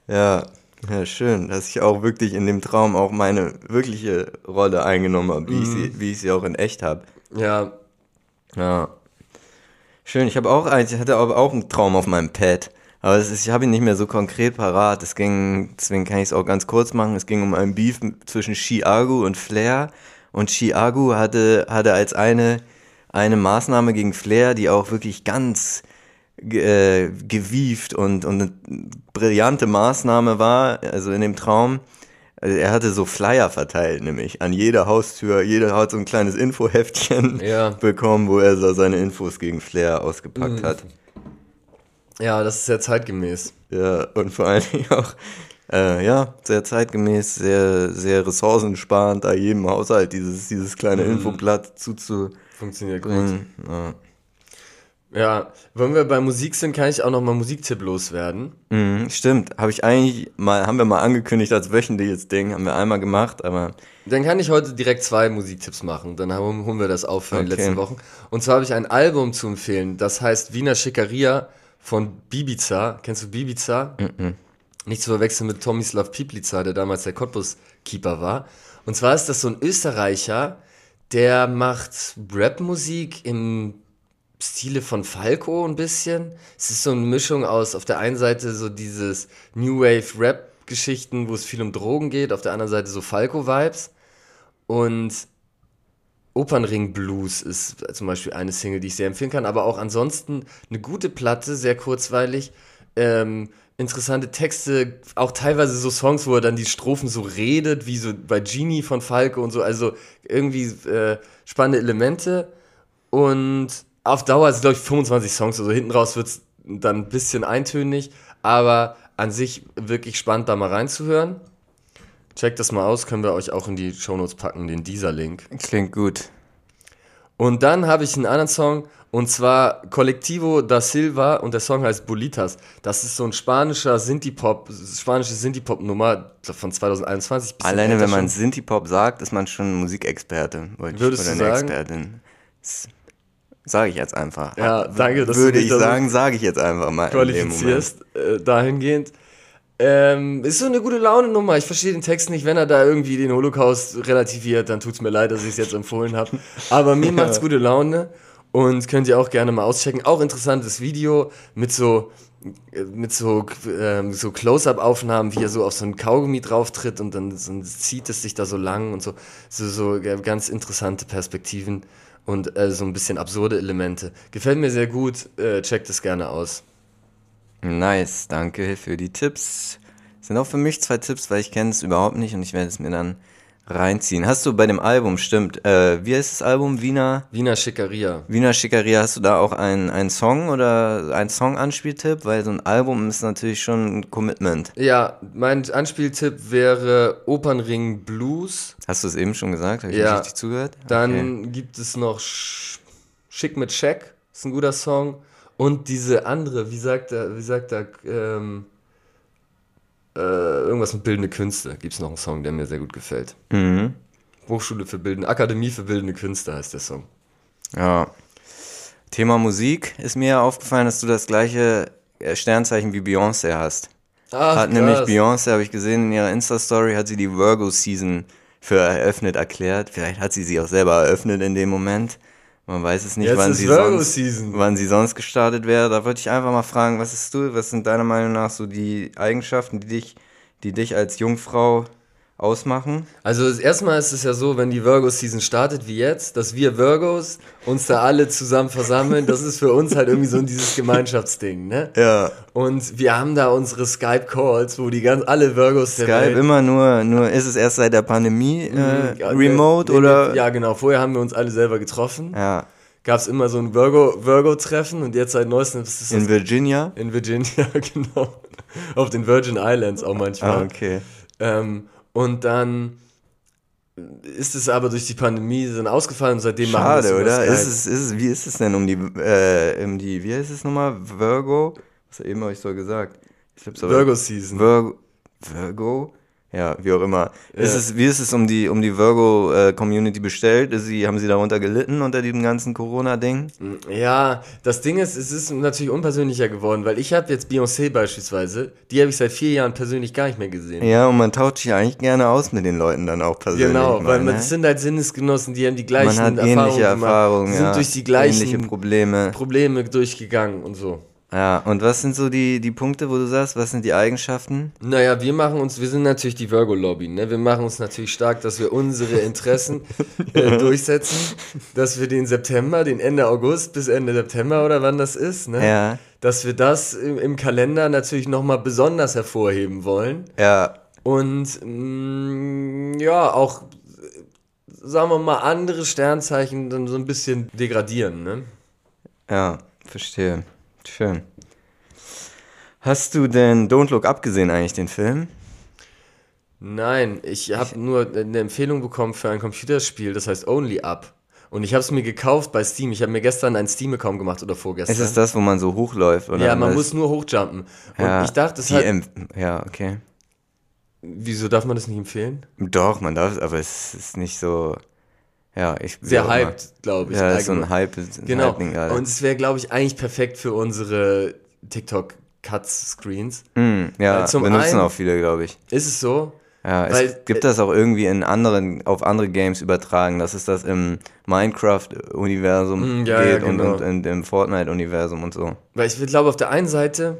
Ja. Ja, schön, dass ich auch wirklich in dem Traum auch meine wirkliche Rolle eingenommen habe, wie, ich, sie, wie ich sie auch in echt habe. Ja, Ja. Schön, ich habe auch eins, ich hatte aber auch einen Traum auf meinem Pad. Aber ist, ich habe ihn nicht mehr so konkret parat. Es ging, deswegen kann ich es auch ganz kurz machen. Es ging um einen Beef zwischen Chiago und Flair. Und Chiago hatte, hatte als eine, eine Maßnahme gegen Flair, die auch wirklich ganz äh, gewieft und, und eine brillante Maßnahme war, also in dem Traum. Also er hatte so Flyer verteilt, nämlich an jeder Haustür. Jeder hat so ein kleines Infoheftchen <laughs> Ja. bekommen, wo er so seine Infos gegen Flair ausgepackt Mhm. hat. ja, das ist sehr zeitgemäß. Ja, und vor allen Dingen auch, äh, ja, sehr zeitgemäß, sehr, sehr ressourcensparend, da jedem Haushalt dieses, dieses kleine Mhm. Infoblatt zuzubringen. Funktioniert gut. Ja. Ja, wenn wir bei Musik sind, kann ich auch noch mal Musiktipp loswerden. Mhm, stimmt, habe ich eigentlich mal, haben wir mal angekündigt als wöchentliches Ding, haben wir einmal gemacht, aber Dann kann ich heute direkt zwei Musiktipps machen. Dann holen holen wir das auf für die Okay. letzten Wochen. Und zwar habe ich ein Album zu empfehlen. Das heißt Wiener Schickeria von Bibiza. Kennst du Bibiza? Nicht zu verwechseln mit Tomislav Piplica, der damals der Cottbus-Keeper war. Und zwar ist das so ein Österreicher, der macht Rap-Musik im Stile von Falco ein bisschen. Es ist so eine Mischung aus auf der einen Seite so dieses New Wave Rap Geschichten, wo es viel um Drogen geht, auf der anderen Seite so Falco Vibes und Opernring Blues ist zum Beispiel eine Single, die ich sehr empfehlen kann, aber auch ansonsten eine gute Platte, sehr kurzweilig, ähm, interessante Texte, auch teilweise so Songs, wo er dann die Strophen so redet, wie so bei Genie von Falco und so, also irgendwie äh, spannende Elemente und auf Dauer es, glaube ich, 25 Songs, also hinten raus wird es dann ein bisschen eintönig, aber an sich wirklich spannend, da mal reinzuhören. Checkt das mal aus, können wir euch auch in die Shownotes packen, den dieser Link. klingt gut. Und dann habe ich einen anderen Song und zwar Colectivo da Silva und der Song heißt Bolitas. Das ist so ein spanischer Sinti-Pop, spanische Sinti-Pop-Nummer von 2021. bisschen Alleine wenn man. Sinti-Pop sagt, ist man schon Musikexperte. wollte ich- Würdest oder du eine sagen? Expertin. Sage ich jetzt einfach. Ja, danke, dass Würde du ich sagen, sage ich jetzt einfach mal. qualifizierst äh, dahingehend. Ähm, ist so eine gute Laune-Nummer. Ich verstehe den Text nicht, wenn er da irgendwie den Holocaust relativiert, dann tut's mir leid, dass ich es jetzt empfohlen habe. Aber mir <laughs> macht's gute Laune und könnt ihr auch gerne mal auschecken. Auch interessantes Video mit so mit so, ähm, so Close-Up-Aufnahmen, wie er so auf so ein Kaugummi drauf tritt und dann, so zieht es sich da so lang und so. So, so äh, ganz interessante Perspektiven und äh, so ein bisschen absurde Elemente. Gefällt mir sehr gut, äh, checkt es gerne aus. Nice, danke für die Tipps. Sind auch für mich zwei Tipps, weil ich kenne es überhaupt nicht und ich werde es mir dann reinziehen. Hast du bei dem Album, stimmt, äh, wie heißt das Album? Wiener? Wiener Schickeria. Wiener Schickeria, hast du da auch einen, einen Song oder einen Song-Anspieltipp? Weil so ein Album ist natürlich schon ein Commitment. Ja, mein Anspieltipp wäre Opernring Blues. Hast du es eben schon gesagt? Habe ich Ja. richtig zugehört? Dann Okay. gibt es noch Sch Schick mit Check, ist ein guter Song. Und diese andere, wie sagt er, wie sagt er, ähm, äh, irgendwas mit bildende Künste, gibt es noch einen Song, der mir sehr gut gefällt. Mhm. Hochschule für bildende, Akademie für bildende Künste heißt der Song. Ja. Thema Musik ist mir aufgefallen, dass du das gleiche äh, Sternzeichen wie Beyoncé hast. Ach, hat nämlich Beyoncé, habe ich gesehen in ihrer Insta-Story, hat sie die Virgo-Season für eröffnet erklärt. Vielleicht hat sie sie auch selber eröffnet in dem Moment. Man weiß es nicht, Jetzt wann sie, sonst, wann sie sonst gestartet wäre. Da wollte ich einfach mal fragen, was ist du, was sind deiner Meinung nach so die Eigenschaften, die dich, die dich als Jungfrau ausmachen? Also das erste Mal ist es ja so, wenn die Virgo-Season startet wie jetzt, dass wir Virgos uns da alle zusammen versammeln. Das ist für uns halt irgendwie so dieses Gemeinschaftsding, ne? Ja. Und wir haben da unsere Skype-Calls, wo die ganz alle Virgos Skype Welt immer nur, nur ist es erst seit der Pandemie äh, Mhm, Ja, remote nee, oder? Ja, genau. Vorher haben wir uns alle selber getroffen. Ja. Gab es immer so ein Virgo- Virgo-Treffen und jetzt seit neuestem ist es In das Virginia? in Virginia, <laughs> genau. Auf den Virgin Islands auch manchmal. Ah, okay. ähm, und dann ist es aber durch die Pandemie dann ausgefallen und seitdem machen wir Schade, es über oder? Ist es, ist es, wie ist es denn um die, äh, um die, wie heißt es nochmal? Virgo? Was eben ich so gesagt? Ich glaub, so Virgo-Season. Virgo? Virgo? Ja, wie auch immer. Ist Ja. es, wie ist es um die, um die Virgo-Community bestellt? Ist sie, haben sie darunter gelitten unter diesem ganzen Corona-Ding? Ja, das Ding ist, es ist natürlich unpersönlicher geworden, weil ich habe jetzt Beyoncé beispielsweise, die habe ich seit vier Jahren persönlich gar nicht mehr gesehen. Ja, und man tauscht sich eigentlich gerne aus mit den Leuten dann auch persönlich. Genau, mal, weil man, ne? sind halt Sinnesgenossen, die haben die gleichen man hat Erfahrungen ähnliche gemacht, Erfahrungen, sind ja. durch die gleichen Probleme. Probleme durchgegangen und so. Ja, und was sind so die, die Punkte, wo du sagst, was sind die Eigenschaften? Naja, wir machen uns, wir sind natürlich die Virgo-Lobby, ne? Wir machen uns natürlich stark, dass wir unsere Interessen äh, <laughs> durchsetzen, dass wir den September, den Ende August bis Ende September oder wann das ist, ne? Ja, Dass wir das im, im Kalender natürlich nochmal besonders hervorheben wollen. ja, Und mh, ja, auch, sagen wir mal, andere Sternzeichen dann so ein bisschen degradieren, ne? ja, verstehe. Schön. Hast du denn Don't Look Up gesehen eigentlich, den Film? Nein, ich habe nur eine Empfehlung bekommen für ein Computerspiel, das heißt Only Up. Und ich habe es mir gekauft bei Steam. Ich habe mir gestern einen Steam-Account gemacht oder vorgestern. Ist es das, wo man so hochläuft? Oder ja, man muss nur hochjumpen. Und ja, ich dachte, es hat. Ja, okay. Wieso darf man das nicht empfehlen? Doch, man darf, aber es ist nicht so. Ja, ich. wie Sehr hyped, glaube ich. Ja, ist so ein allgemein. Hype. Ein Genau. Hype-Ding gerade. Und es wäre, glaube ich, eigentlich perfekt für unsere TikTok-Cuts-Screens. Hm, ja, Weil zum benutzen einen- auch viele, glaube ich. Ist es so? Ja, Weil, es gibt das auch irgendwie in anderen, auf andere Games übertragen, dass es das im Minecraft-Universum Mm, ja, geht ja, und, genau. und, in- im Fortnite-Universum und so. Weil ich glaube, auf der einen Seite,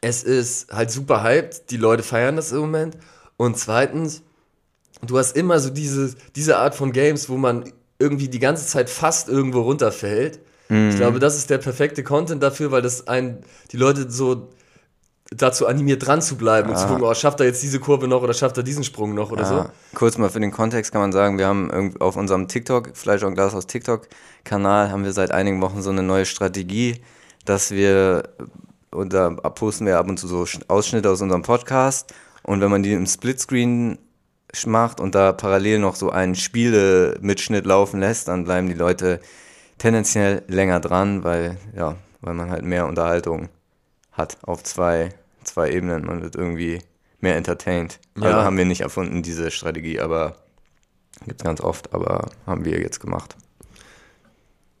es ist halt super hyped, die Leute feiern das im Moment. Und zweitens, du hast immer so diese, diese Art von Games, wo man irgendwie die ganze Zeit fast irgendwo runterfällt. Mhm. Ich glaube, das ist der perfekte Content dafür, weil das ein, die Leute so dazu animiert dran zu bleiben und zu gucken, oh, schafft er jetzt diese Kurve noch oder schafft er diesen Sprung noch oder so. Ja. Kurz mal für den Kontext kann man sagen, wir haben auf unserem TikTok, Fleisch und Glas aus TikTok-Kanal, haben wir seit einigen Wochen so eine neue Strategie, dass wir, und da posten wir ab und zu so Sch- Ausschnitte aus unserem Podcast und wenn man die im Splitscreen macht und da parallel noch so einen Spiele-Mitschnitt laufen lässt, dann bleiben die Leute tendenziell länger dran, weil, ja, weil man halt mehr Unterhaltung hat auf zwei, zwei Ebenen. Man wird irgendwie mehr entertained. Also Ja. haben wir nicht erfunden, diese Strategie, aber gibt es ganz oft, aber haben wir jetzt gemacht.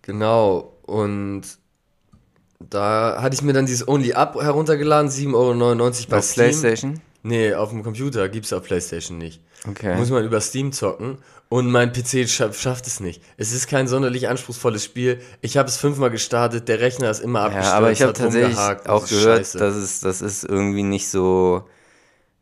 Genau, und da hatte ich mir dann dieses Only Up heruntergeladen, 7,99 Euro bei Auf Steam. Playstation? Nee, auf dem Computer gibt's auf Playstation nicht. Okay. Muss man über Steam zocken. Und mein PC scha schafft es nicht. Es ist kein sonderlich anspruchsvolles Spiel. Ich habe es fünfmal gestartet, der Rechner ist immer abgestürzt. Ja, aber ich habe hat tatsächlich auch gehört, scheiße. dass es, das ist irgendwie nicht so,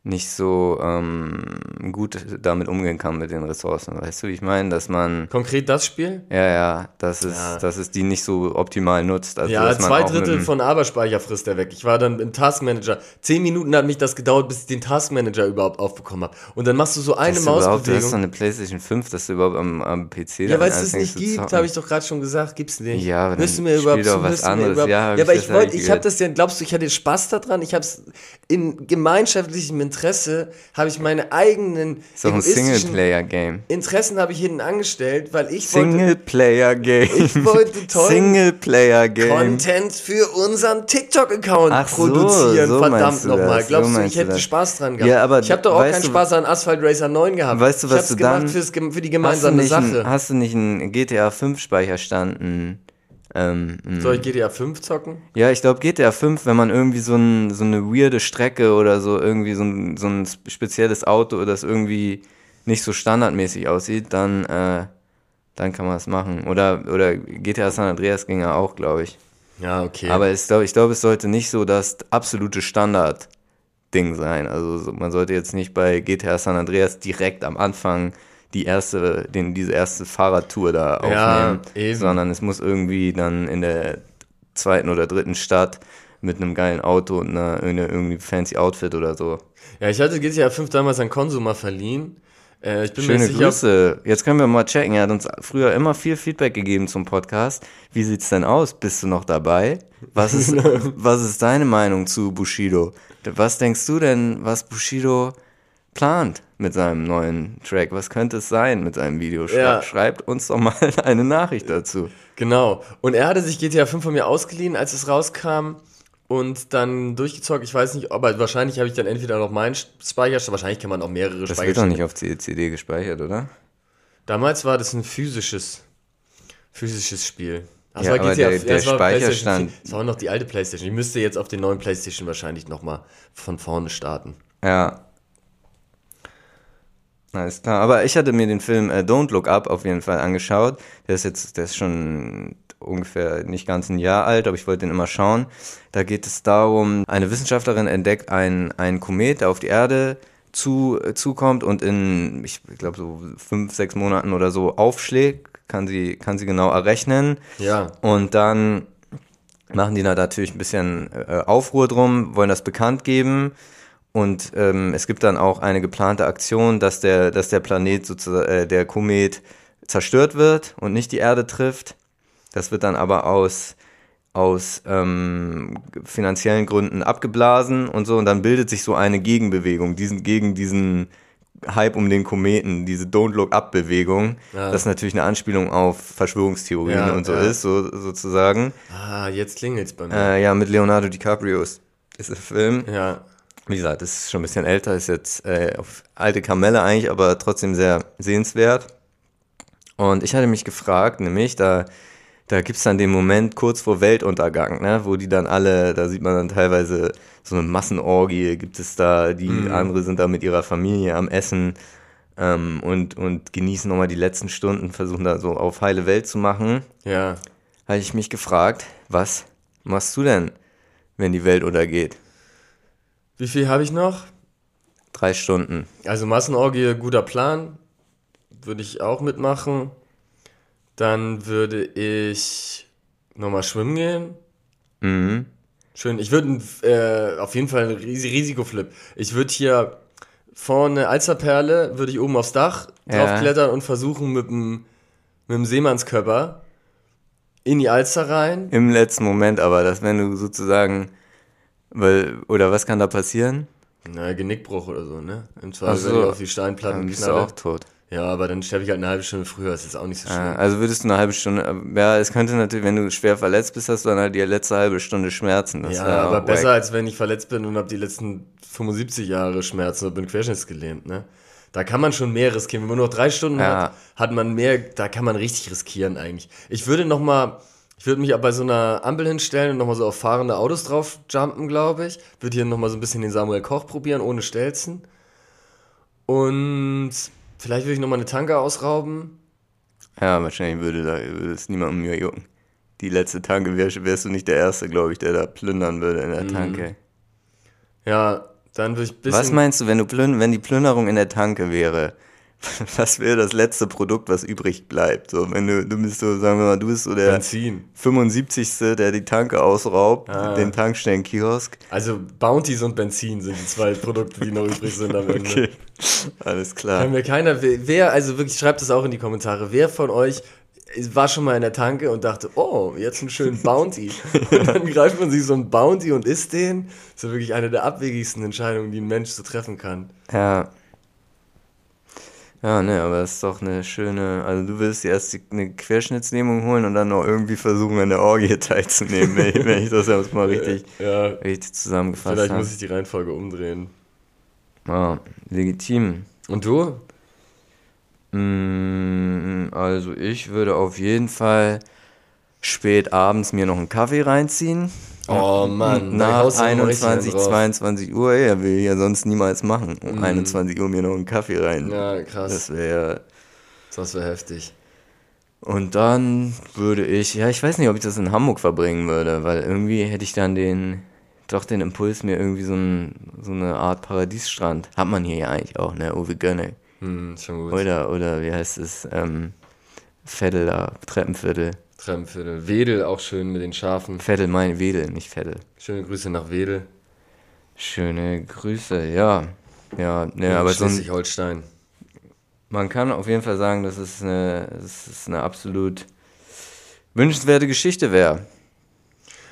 nicht so ähm, gut damit umgehen kann mit den Ressourcen. Weißt du, wie ich meine? Dass man. Konkret das Spiel? Ja, ja, dass es, Ja. dass es die nicht so optimal nutzt. Also, Ja, zwei Drittel von Arbeitsspeicher frisst er weg. Ich war dann im Taskmanager. Zehn Minuten hat mich das gedauert, bis ich den Taskmanager überhaupt aufbekommen habe. Und dann machst du so eine dass du hast Mausbewegung. so eine PlayStation 5, dass du überhaupt am, am PC Ja, weil es das anfängst nicht gibt, habe ich doch gerade schon gesagt, gibt's nicht. Ja, aber dann mir überhaupt doch was anderes. überhaupt- Ja, ja aber ich wollte, ich habe das ja, glaubst du, ich hatte Spaß daran? Ich habe es in gemeinschaftlichem Interesse, habe ich meine eigenen doch ein egoistischen Singleplayer-Game. Interessen habe ich hinten angestellt, weil ich wollte Singleplayer-Game. Ich wollte <laughs> tollen Singleplayer-Game. Content für unseren TikTok-Account Ach so, produzieren. so Verdammt du nochmal. Glaubst so du, ich du hätte das. Spaß dran gehabt? Ja, aber ich habe doch auch keinen du- Spaß an Asphalt Racer 9 gehabt. Weißt du, ich was hab's du gemacht dann- fürs, für die Hast du, gemeinsame nicht Sache. einen, hast du nicht einen GTA 5 Speicherstand? Ein, ähm, ein, Soll ich GTA 5 zocken? ja, ich glaube GTA 5, wenn man irgendwie so, ein, so eine weirde Strecke oder so irgendwie so ein, so ein spezielles Auto, das irgendwie nicht so standardmäßig aussieht, dann, äh, dann kann man es machen. Oder, oder GTA San Andreas ging ja auch, glaube ich. Ja, okay. Aber es, glaub, ich glaube, es sollte nicht so das absolute Standard-Ding sein. Also so, man sollte jetzt nicht bei GTA San Andreas direkt am Anfang die erste, den, diese erste Fahrradtour da Ja, aufnehmen, eben. sondern es muss irgendwie dann in der zweiten oder dritten Stadt mit einem geilen Auto und einer eine, irgendwie fancy Outfit oder so. ja, ich hatte GTA 5 damals an Konsumer verliehen. Äh, ich bin mir Schöne nicht sicher, Grüße. Jetzt können wir mal checken. Er hat uns früher immer viel Feedback gegeben zum Podcast. Wie sieht's denn aus? Bist du noch dabei? Was ist, <laughs> was ist deine Meinung zu Bushido? Was denkst du denn, was Bushido plant mit seinem neuen Track? Was könnte es sein mit seinem Video? Schrei Ja. Schreibt uns doch mal <laughs> eine Nachricht dazu. Genau. Und er hatte sich GTA 5 von mir ausgeliehen, als es rauskam. Und dann durchgezockt. Ich weiß nicht, aber wahrscheinlich habe ich dann entweder noch meinen Speicherstand. Wahrscheinlich kann man auch mehrere Das wird doch Speicherstände. nicht auf CD gespeichert, oder? Damals war das ein physisches, physisches Spiel. Das Ja, aber der- der das war PlayStation Speicherstand- 4. Das war noch die alte Playstation. Ich müsste jetzt auf den neuen Playstation wahrscheinlich nochmal von vorne starten. Ja. Alles klar. Aber ich hatte mir den Film äh, Don't Look Up auf jeden Fall angeschaut. Der ist jetzt, der ist schon ungefähr nicht ganz ein Jahr alt, aber ich wollte den immer schauen. Da geht es darum, eine Wissenschaftlerin entdeckt einen, einen Komet, der auf die Erde zu, äh, zukommt und in, ich glaube, so fünf, sechs Monaten oder so aufschlägt. Kann sie, kann sie genau errechnen. Ja. Und dann machen die da natürlich ein bisschen äh, Aufruhr drum, wollen das bekannt geben. Und ähm, es gibt dann auch eine geplante Aktion, dass der, dass der Planet sozusagen, äh, der Komet zerstört wird und nicht die Erde trifft. Das wird dann aber aus, aus ähm, finanziellen Gründen abgeblasen und so. Und dann bildet sich so eine Gegenbewegung, diesen, gegen diesen Hype um den Kometen, diese Don't Look Up Bewegung. Ja. Das natürlich eine Anspielung auf Verschwörungstheorien Ja, und so ja. ist, so, sozusagen. Ah, jetzt klingelt's bei mir. Äh, ja, mit Leonardo DiCaprio ist, ist der Film. ja. Wie gesagt, ist schon ein bisschen älter, ist jetzt äh, auf alte Kamelle eigentlich, aber trotzdem sehr sehenswert. Und ich hatte mich gefragt, nämlich, da, da gibt's dann den Moment kurz vor Weltuntergang, ne, wo die dann alle, da sieht man dann teilweise so eine Massenorgie, gibt es da, die andere sind da mit ihrer Familie am Essen ähm, und, und genießen nochmal die letzten Stunden, versuchen da so auf heile Welt zu machen. Ja. Habe ich mich gefragt, was machst du denn, wenn die Welt untergeht? Wie viel habe ich noch? Drei Stunden. Also Massenorgie, guter Plan. Würde ich auch mitmachen. Dann würde ich nochmal schwimmen gehen. Mhm. Schön. Ich würde äh, auf jeden Fall einen Ris Risikoflip. Ich würde hier vorne Alsterperle, würde ich oben aufs Dach Ja. draufklettern und versuchen mit dem, mit dem Seemannskörper in die Alster rein. Im letzten Moment aber, dass wenn du sozusagen, weil, oder was kann da passieren? Na, Genickbruch oder so, ne? Im Zweifel, so. wenn ich auf die Steinplatten Dann bist du knalle. auch tot. Ja, aber dann sterbe ich halt eine halbe Stunde früher. Das ist auch nicht so schlimm. Äh, Also würdest du eine halbe Stunde, ja, es könnte natürlich, wenn du schwer verletzt bist, hast du dann halt die letzte halbe Stunde Schmerzen. Das Ja, aber besser wack. als wenn ich verletzt bin und habe die letzten 75 Jahre Schmerzen und bin querschnittsgelähmt, ne? Da kann man schon mehr riskieren. Wenn man nur noch drei Stunden Ja. hat, hat man mehr, da kann man richtig riskieren eigentlich. Ich würde noch mal, ich würde mich aber bei so einer Ampel hinstellen und noch mal so auf fahrende Autos drauf jumpen, glaube ich. Würde hier noch mal so ein bisschen den Samuel Koch probieren, ohne Stelzen. Und vielleicht würde ich noch mal eine Tanke ausrauben. Ja, wahrscheinlich würde da, würde es niemandem mehr jucken. Die letzte Tanke wärst, wärst du nicht der Erste, glaube ich, der da plündern würde in Mhm. der Tanke. Ja, Dann würde ich ein Was meinst du, wenn, du plün wenn die Plünderung in der Tanke wäre? <laughs> Was wäre das letzte Produkt, was übrig bleibt? So, wenn du, du bist so, sagen wir mal, du bist so der Benzin. 75. der die Tanke ausraubt, Ah. den Tankstellen-Kiosk. Also Bounties und Benzin sind die zwei Produkte, die noch übrig sind am <laughs> Ende. Okay, alles klar. Kann mir keiner, wer, also wirklich, schreibt das auch in die Kommentare, wer von euch war schon mal in der Tanke und dachte, oh, jetzt einen schönen Bounty. <laughs> Und dann greift man sich so einen Bounty und isst den. Das ist ja wirklich eine der abwegigsten Entscheidungen, die ein Mensch so treffen kann. Ja. Ja, ne, aber das ist doch eine schöne, also du willst erst die, eine Querschnittslähmung holen und dann noch irgendwie versuchen, an der Orgie <laughs> teilzunehmen, wenn ich, wenn ich das jetzt mal richtig, <laughs> Ja, richtig zusammengefasst vielleicht habe. muss ich die Reihenfolge umdrehen. Ja, legitim. Und du? Mm, Also ich würde auf jeden Fall spät abends mir noch einen Kaffee reinziehen. Oh Mann, Nach haust du noch richtig 21, einen drauf. 22 Uhr, ja, will ich ja sonst niemals machen. Um 21 Uhr mir noch einen Kaffee rein. Ja, krass. Das wäre. Das wäre heftig. Und dann würde ich, ja, ich weiß nicht, ob ich das in Hamburg verbringen würde, weil irgendwie hätte ich dann den, doch den Impuls, mir irgendwie so, ein, so eine Art Paradiesstrand. Hat man hier ja eigentlich auch, ne? Uwe Gönne. Hm, schon gut. Oder, oder wie heißt es? Ähm, da, Treppenviertel. Treppenviertel. Wedel auch schön mit den Schafen. Vettel, meine Wedel, nicht Vettel. Schöne Grüße nach Wedel. Schöne Grüße, ja. Ja, ne, aber so ein, Schleswig-Holstein. man kann auf jeden Fall sagen, dass es eine, dass es eine absolut wünschenswerte Geschichte wäre.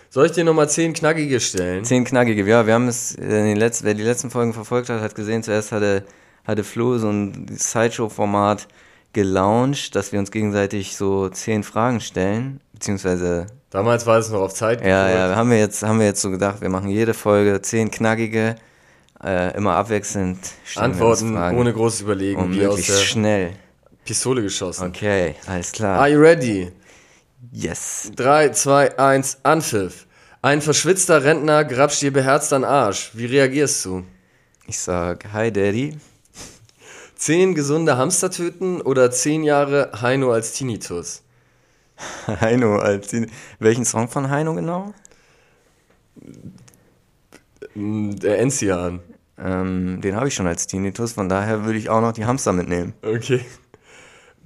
Soll ich dir nochmal zehn knackige stellen? Zehn knackige, ja, wir haben es, in den letzten, wer die letzten Folgen verfolgt hat, hat gesehen, zuerst hatte, hatte Flo so ein Sideshow-Format gelauncht, dass wir uns gegenseitig so zehn Fragen stellen, beziehungsweise, Damals war es noch auf Zeit. ja, ja, haben wir jetzt, haben wir jetzt so gedacht, wir machen jede Folge zehn knackige, äh, immer abwechselnd Antworten ohne großes Überlegen, und wie aus der schnell. Pistole geschossen. Okay, alles klar. Are you ready? Yes. 3, 2, 1, Anpfiff. Ein verschwitzter Rentner grapscht dir beherzt an Arsch. Wie reagierst du? Ich sag, hi Daddy. Zehn gesunde Hamster töten oder zehn Jahre Heino als Tinnitus? <laughs> Heino, als die, welchen Song von Heino genau? Mm, Der Enzian. Ähm, den habe ich schon als Tinnitus, von daher würde ich auch noch die Hamster mitnehmen. Okay.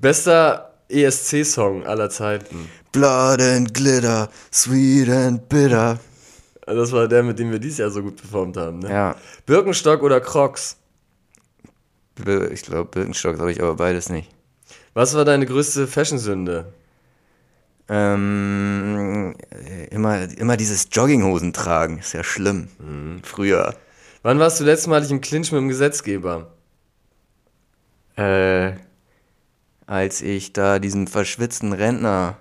Bester ESC-Song aller Zeiten. Blood and glitter, sweet and bitter. Das war der, mit dem wir dieses Jahr so gut performt haben. Ne? Ja, Birkenstock oder Crocs? Ich glaube, Birkenstock habe ich aber beides nicht. Was war deine größte Fashion-Sünde? Ähm, äh, immer, immer dieses Jogginghosen tragen, ist ja schlimm. Früher. Wann warst du letztmalig im Clinch mit dem Gesetzgeber? Äh, als ich da diesen verschwitzten Rentner,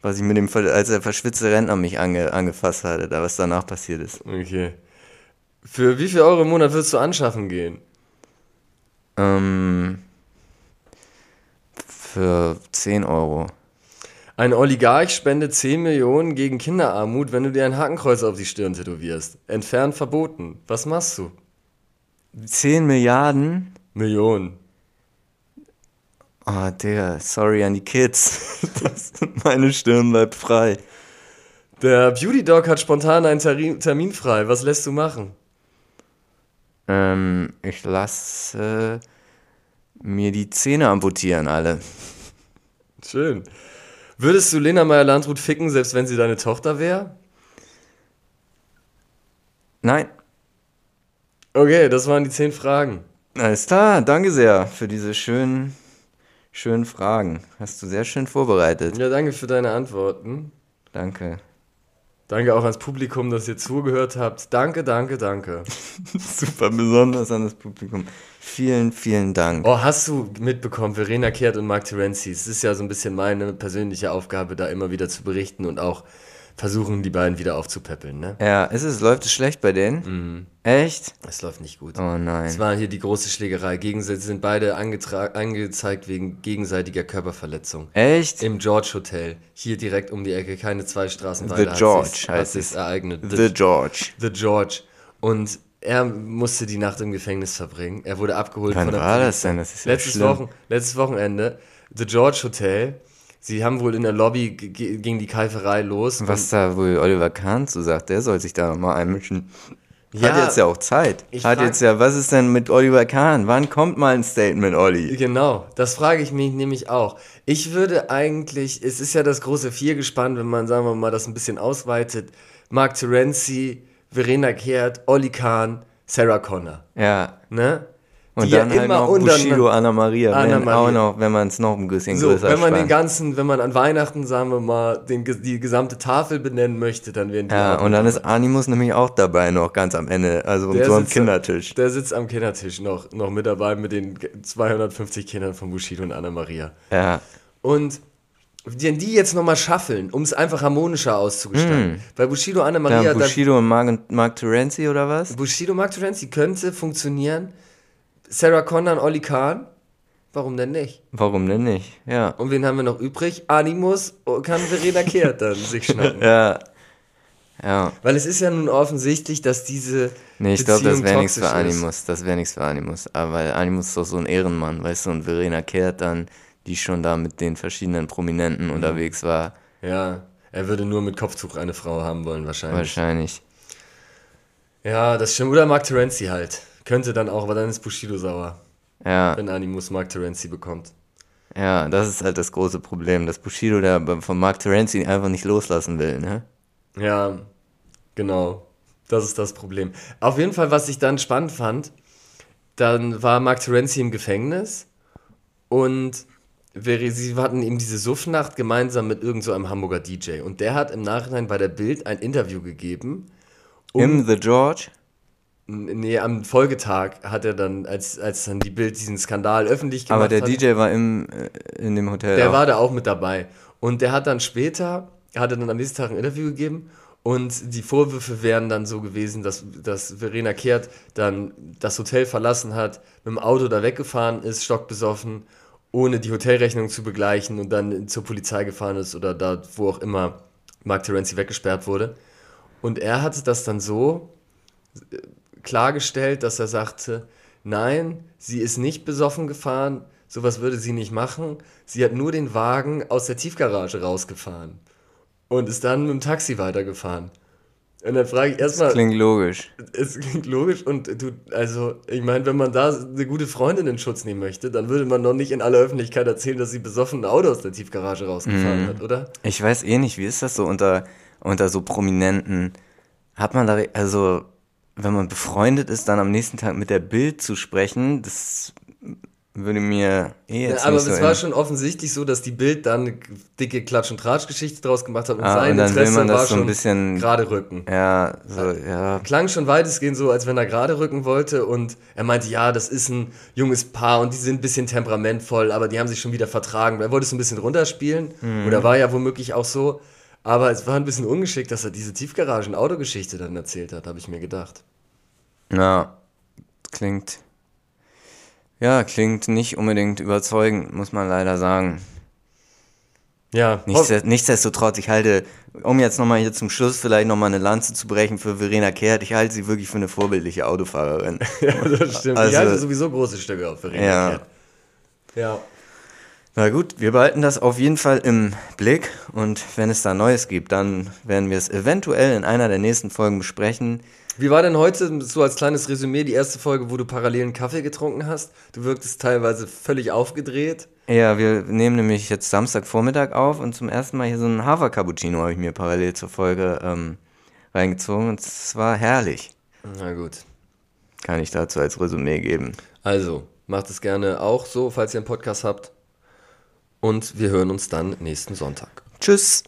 was ich mit dem, als der verschwitzte Rentner mich ange, angefasst hatte, da was danach passiert ist. Okay. Für wie viel Euro im Monat würdest du anschaffen gehen? Ähm, für 10 Euro. Ein Oligarch spendet 10 Millionen gegen Kinderarmut, wenn du dir ein Hakenkreuz auf die Stirn tätowierst. Entfernt verboten. Was machst du? 10 Milliarden? Millionen. Ah, Digga, sorry an die Kids. Das, meine Stirn bleibt frei. Der Beauty Dog hat spontan einen Termin frei. Was lässt du machen? Ähm, ich lasse mir die Zähne amputieren, alle. Schön. Würdest du Lena Meyer-Landrut ficken, selbst wenn sie deine Tochter wäre? Nein. Okay, das waren die 10 Fragen. Alles klar, danke sehr für diese schönen, schönen Fragen. Hast du sehr schön vorbereitet. Ja, danke für deine Antworten. Danke. Danke auch ans Publikum, dass ihr zugehört habt. Danke, danke, danke. <laughs> Super besonders an das Publikum. Vielen, vielen Dank. Oh, hast du mitbekommen, Verena Kehrt und Mark Terenzi? Es ist ja so ein bisschen meine persönliche Aufgabe, da immer wieder zu berichten und auch versuchen, die beiden wieder aufzupäppeln, ne? Ja, ist es, läuft es schlecht bei denen? Echt? Es läuft nicht gut. Oh Es nein. war hier die große Schlägerei. Gegenseitig sind beide angezeigt wegen gegenseitiger Körperverletzung. Echt? Im George Hotel. Hier direkt um die Ecke, keine zwei Straßen weiter. The George heißt hat sich's es. ereignet. The George. The George. Und er musste die Nacht im Gefängnis verbringen. Er wurde abgeholt Wann von der war das Polizei. denn? Das ist ja letztes. Wochen, letztes Wochenende. The George Hotel. Sie haben wohl in der Lobby g- g- ging die Keiferei los. Was da wohl Oliver Kahn zu sagt, der soll sich da nochmal einmischen. Ja, hat jetzt ja auch Zeit. Hat jetzt ja, was ist denn mit Oliver Kahn? Wann kommt mal ein Statement, Olli? Genau, das frage ich mich nämlich auch. Ich würde eigentlich, es ist ja das große Viergespann, wenn man, sagen wir mal, das ein bisschen ausweitet. Mark Terenzi, Verena Kehrt, Olli Kahn, Sarah Connor. Ja. Ne? Und dann ja halt noch Bushido, Anna Maria, Anna wenn, Maria. auch noch, wenn man es noch ein bisschen so, größer Wenn man spannt. den ganzen, wenn man an Weihnachten, sagen wir mal, den, die gesamte Tafel benennen möchte, dann werden die Ja, und dann ist Animus nämlich auch dabei noch ganz am Ende, also der so am Kindertisch. Der sitzt am Kindertisch noch, noch mit dabei mit den 250 Kindern von Bushido und Anna Maria. Ja. Und wenn die jetzt nochmal schaffeln, um es einfach harmonischer auszugestalten. Mm. Bei Bushido, Anna Maria. Ja, Bushido und Mark, Mark Terenzi oder was? Bushido, Mark Terenzi könnte funktionieren Sarah Connor und Olli Kahn. Warum denn nicht? Warum denn nicht? Ja. Und wen haben wir noch übrig? Animus kann Verena Kehrt dann <laughs> sich schnappen. ja. Ja. Weil es ist ja nun offensichtlich, dass diese. Nee, ich glaube, das wäre nichts für Animus. Ist. Das wäre nichts für Animus. Aber weil Animus ist doch so ein Ehrenmann, weißt du, und Verena Kehrt dann, die schon da mit den verschiedenen Prominenten mhm. unterwegs war. Ja, er würde nur mit Kopftuch eine Frau haben wollen, wahrscheinlich. Wahrscheinlich. Ja, das stimmt. Oder Mark Terenzi halt. Könnte dann auch, aber dann ist Bushido sauer. Ja. Wenn Animus Mark Terenzi bekommt. Ja, das ist halt das große Problem, dass Bushido der von Mark Terenzi einfach nicht loslassen will, ne? Ja, genau. Das ist das Problem. Auf jeden Fall, was ich dann spannend fand, dann war Mark Terenzi im Gefängnis und sie hatten eben diese Suffnacht gemeinsam mit irgendeinem so Hamburger DJ. Und der hat im Nachhinein bei der Bild ein Interview gegeben. Um Im The George? Nee, am Folgetag hat er dann, als, als dann die Bild diesen Skandal öffentlich gemacht hat. Aber der hat, DJ war im, äh, in dem Hotel. Der auch. war da auch mit dabei. Und der hat dann später, hat er dann am nächsten Tag ein Interview gegeben und die Vorwürfe wären dann so gewesen, dass, dass Verena Kehrt dann das Hotel verlassen hat, mit dem Auto da weggefahren ist, stockbesoffen, ohne die Hotelrechnung zu begleichen und dann zur Polizei gefahren ist oder da, wo auch immer Mark Terenzi weggesperrt wurde. Und er hat das dann so klargestellt, dass er sagte, nein, sie ist nicht besoffen gefahren, sowas würde sie nicht machen. Sie hat nur den Wagen aus der Tiefgarage rausgefahren und ist dann mit dem Taxi weitergefahren. Und dann frage ich erstmal. Das klingt logisch. Es klingt logisch und du, also, ich meine, wenn man da eine gute Freundin in Schutz nehmen möchte, dann würde man noch nicht in aller Öffentlichkeit erzählen, dass sie besoffen ein Auto aus der Tiefgarage rausgefahren mm. hat, oder? Ich weiß eh nicht, wie ist das so unter, unter so Prominenten? Hat man da, also, wenn man befreundet ist, dann am nächsten Tag mit der Bild zu sprechen, das würde mir eh jetzt ja, Aber es so war schon offensichtlich so, dass die Bild dann eine dicke Klatsch- und Tratsch-Geschichte draus gemacht hat und ah, sein und dann Interesse will man das war so ein bisschen gerade rücken. Ja, so, ja. Klang schon weitestgehend so, als wenn er gerade rücken wollte und er meinte, ja, das ist ein junges Paar und die sind ein bisschen temperamentvoll, aber die haben sich schon wieder vertragen. Er wollte es ein bisschen runterspielen mhm. oder war ja womöglich auch so. Aber es war ein bisschen ungeschickt, dass er diese Tiefgaragen-Autogeschichte dann erzählt hat, habe ich mir gedacht. Ja, klingt. Ja, klingt nicht unbedingt überzeugend, muss man leider sagen. Ja. Nichtsdest nichtsdestotrotz, ich halte, um jetzt nochmal hier zum Schluss vielleicht nochmal eine Lanze zu brechen für Verena Kehrt, ich halte sie wirklich für eine vorbildliche Autofahrerin. <laughs> ja, das stimmt. Also, ich halte sowieso große Stücke auf Verena ja. Kehrt. Ja. Na gut, wir behalten das auf jeden Fall im Blick und wenn es da Neues gibt, dann werden wir es eventuell in einer der nächsten Folgen besprechen. Wie war denn heute, so als kleines Resümee, die erste Folge, wo du parallel einen Kaffee getrunken hast? Du wirktest teilweise völlig aufgedreht. Ja, wir nehmen nämlich jetzt Samstagvormittag auf und zum ersten Mal hier so einen Hafer-Cappuccino habe ich mir parallel zur Folge ähm, reingezogen und es war herrlich. Na gut. Kann ich dazu als Resümee geben. Also, macht es gerne auch so, falls ihr einen Podcast habt. Und wir hören uns dann nächsten Sonntag. Tschüss.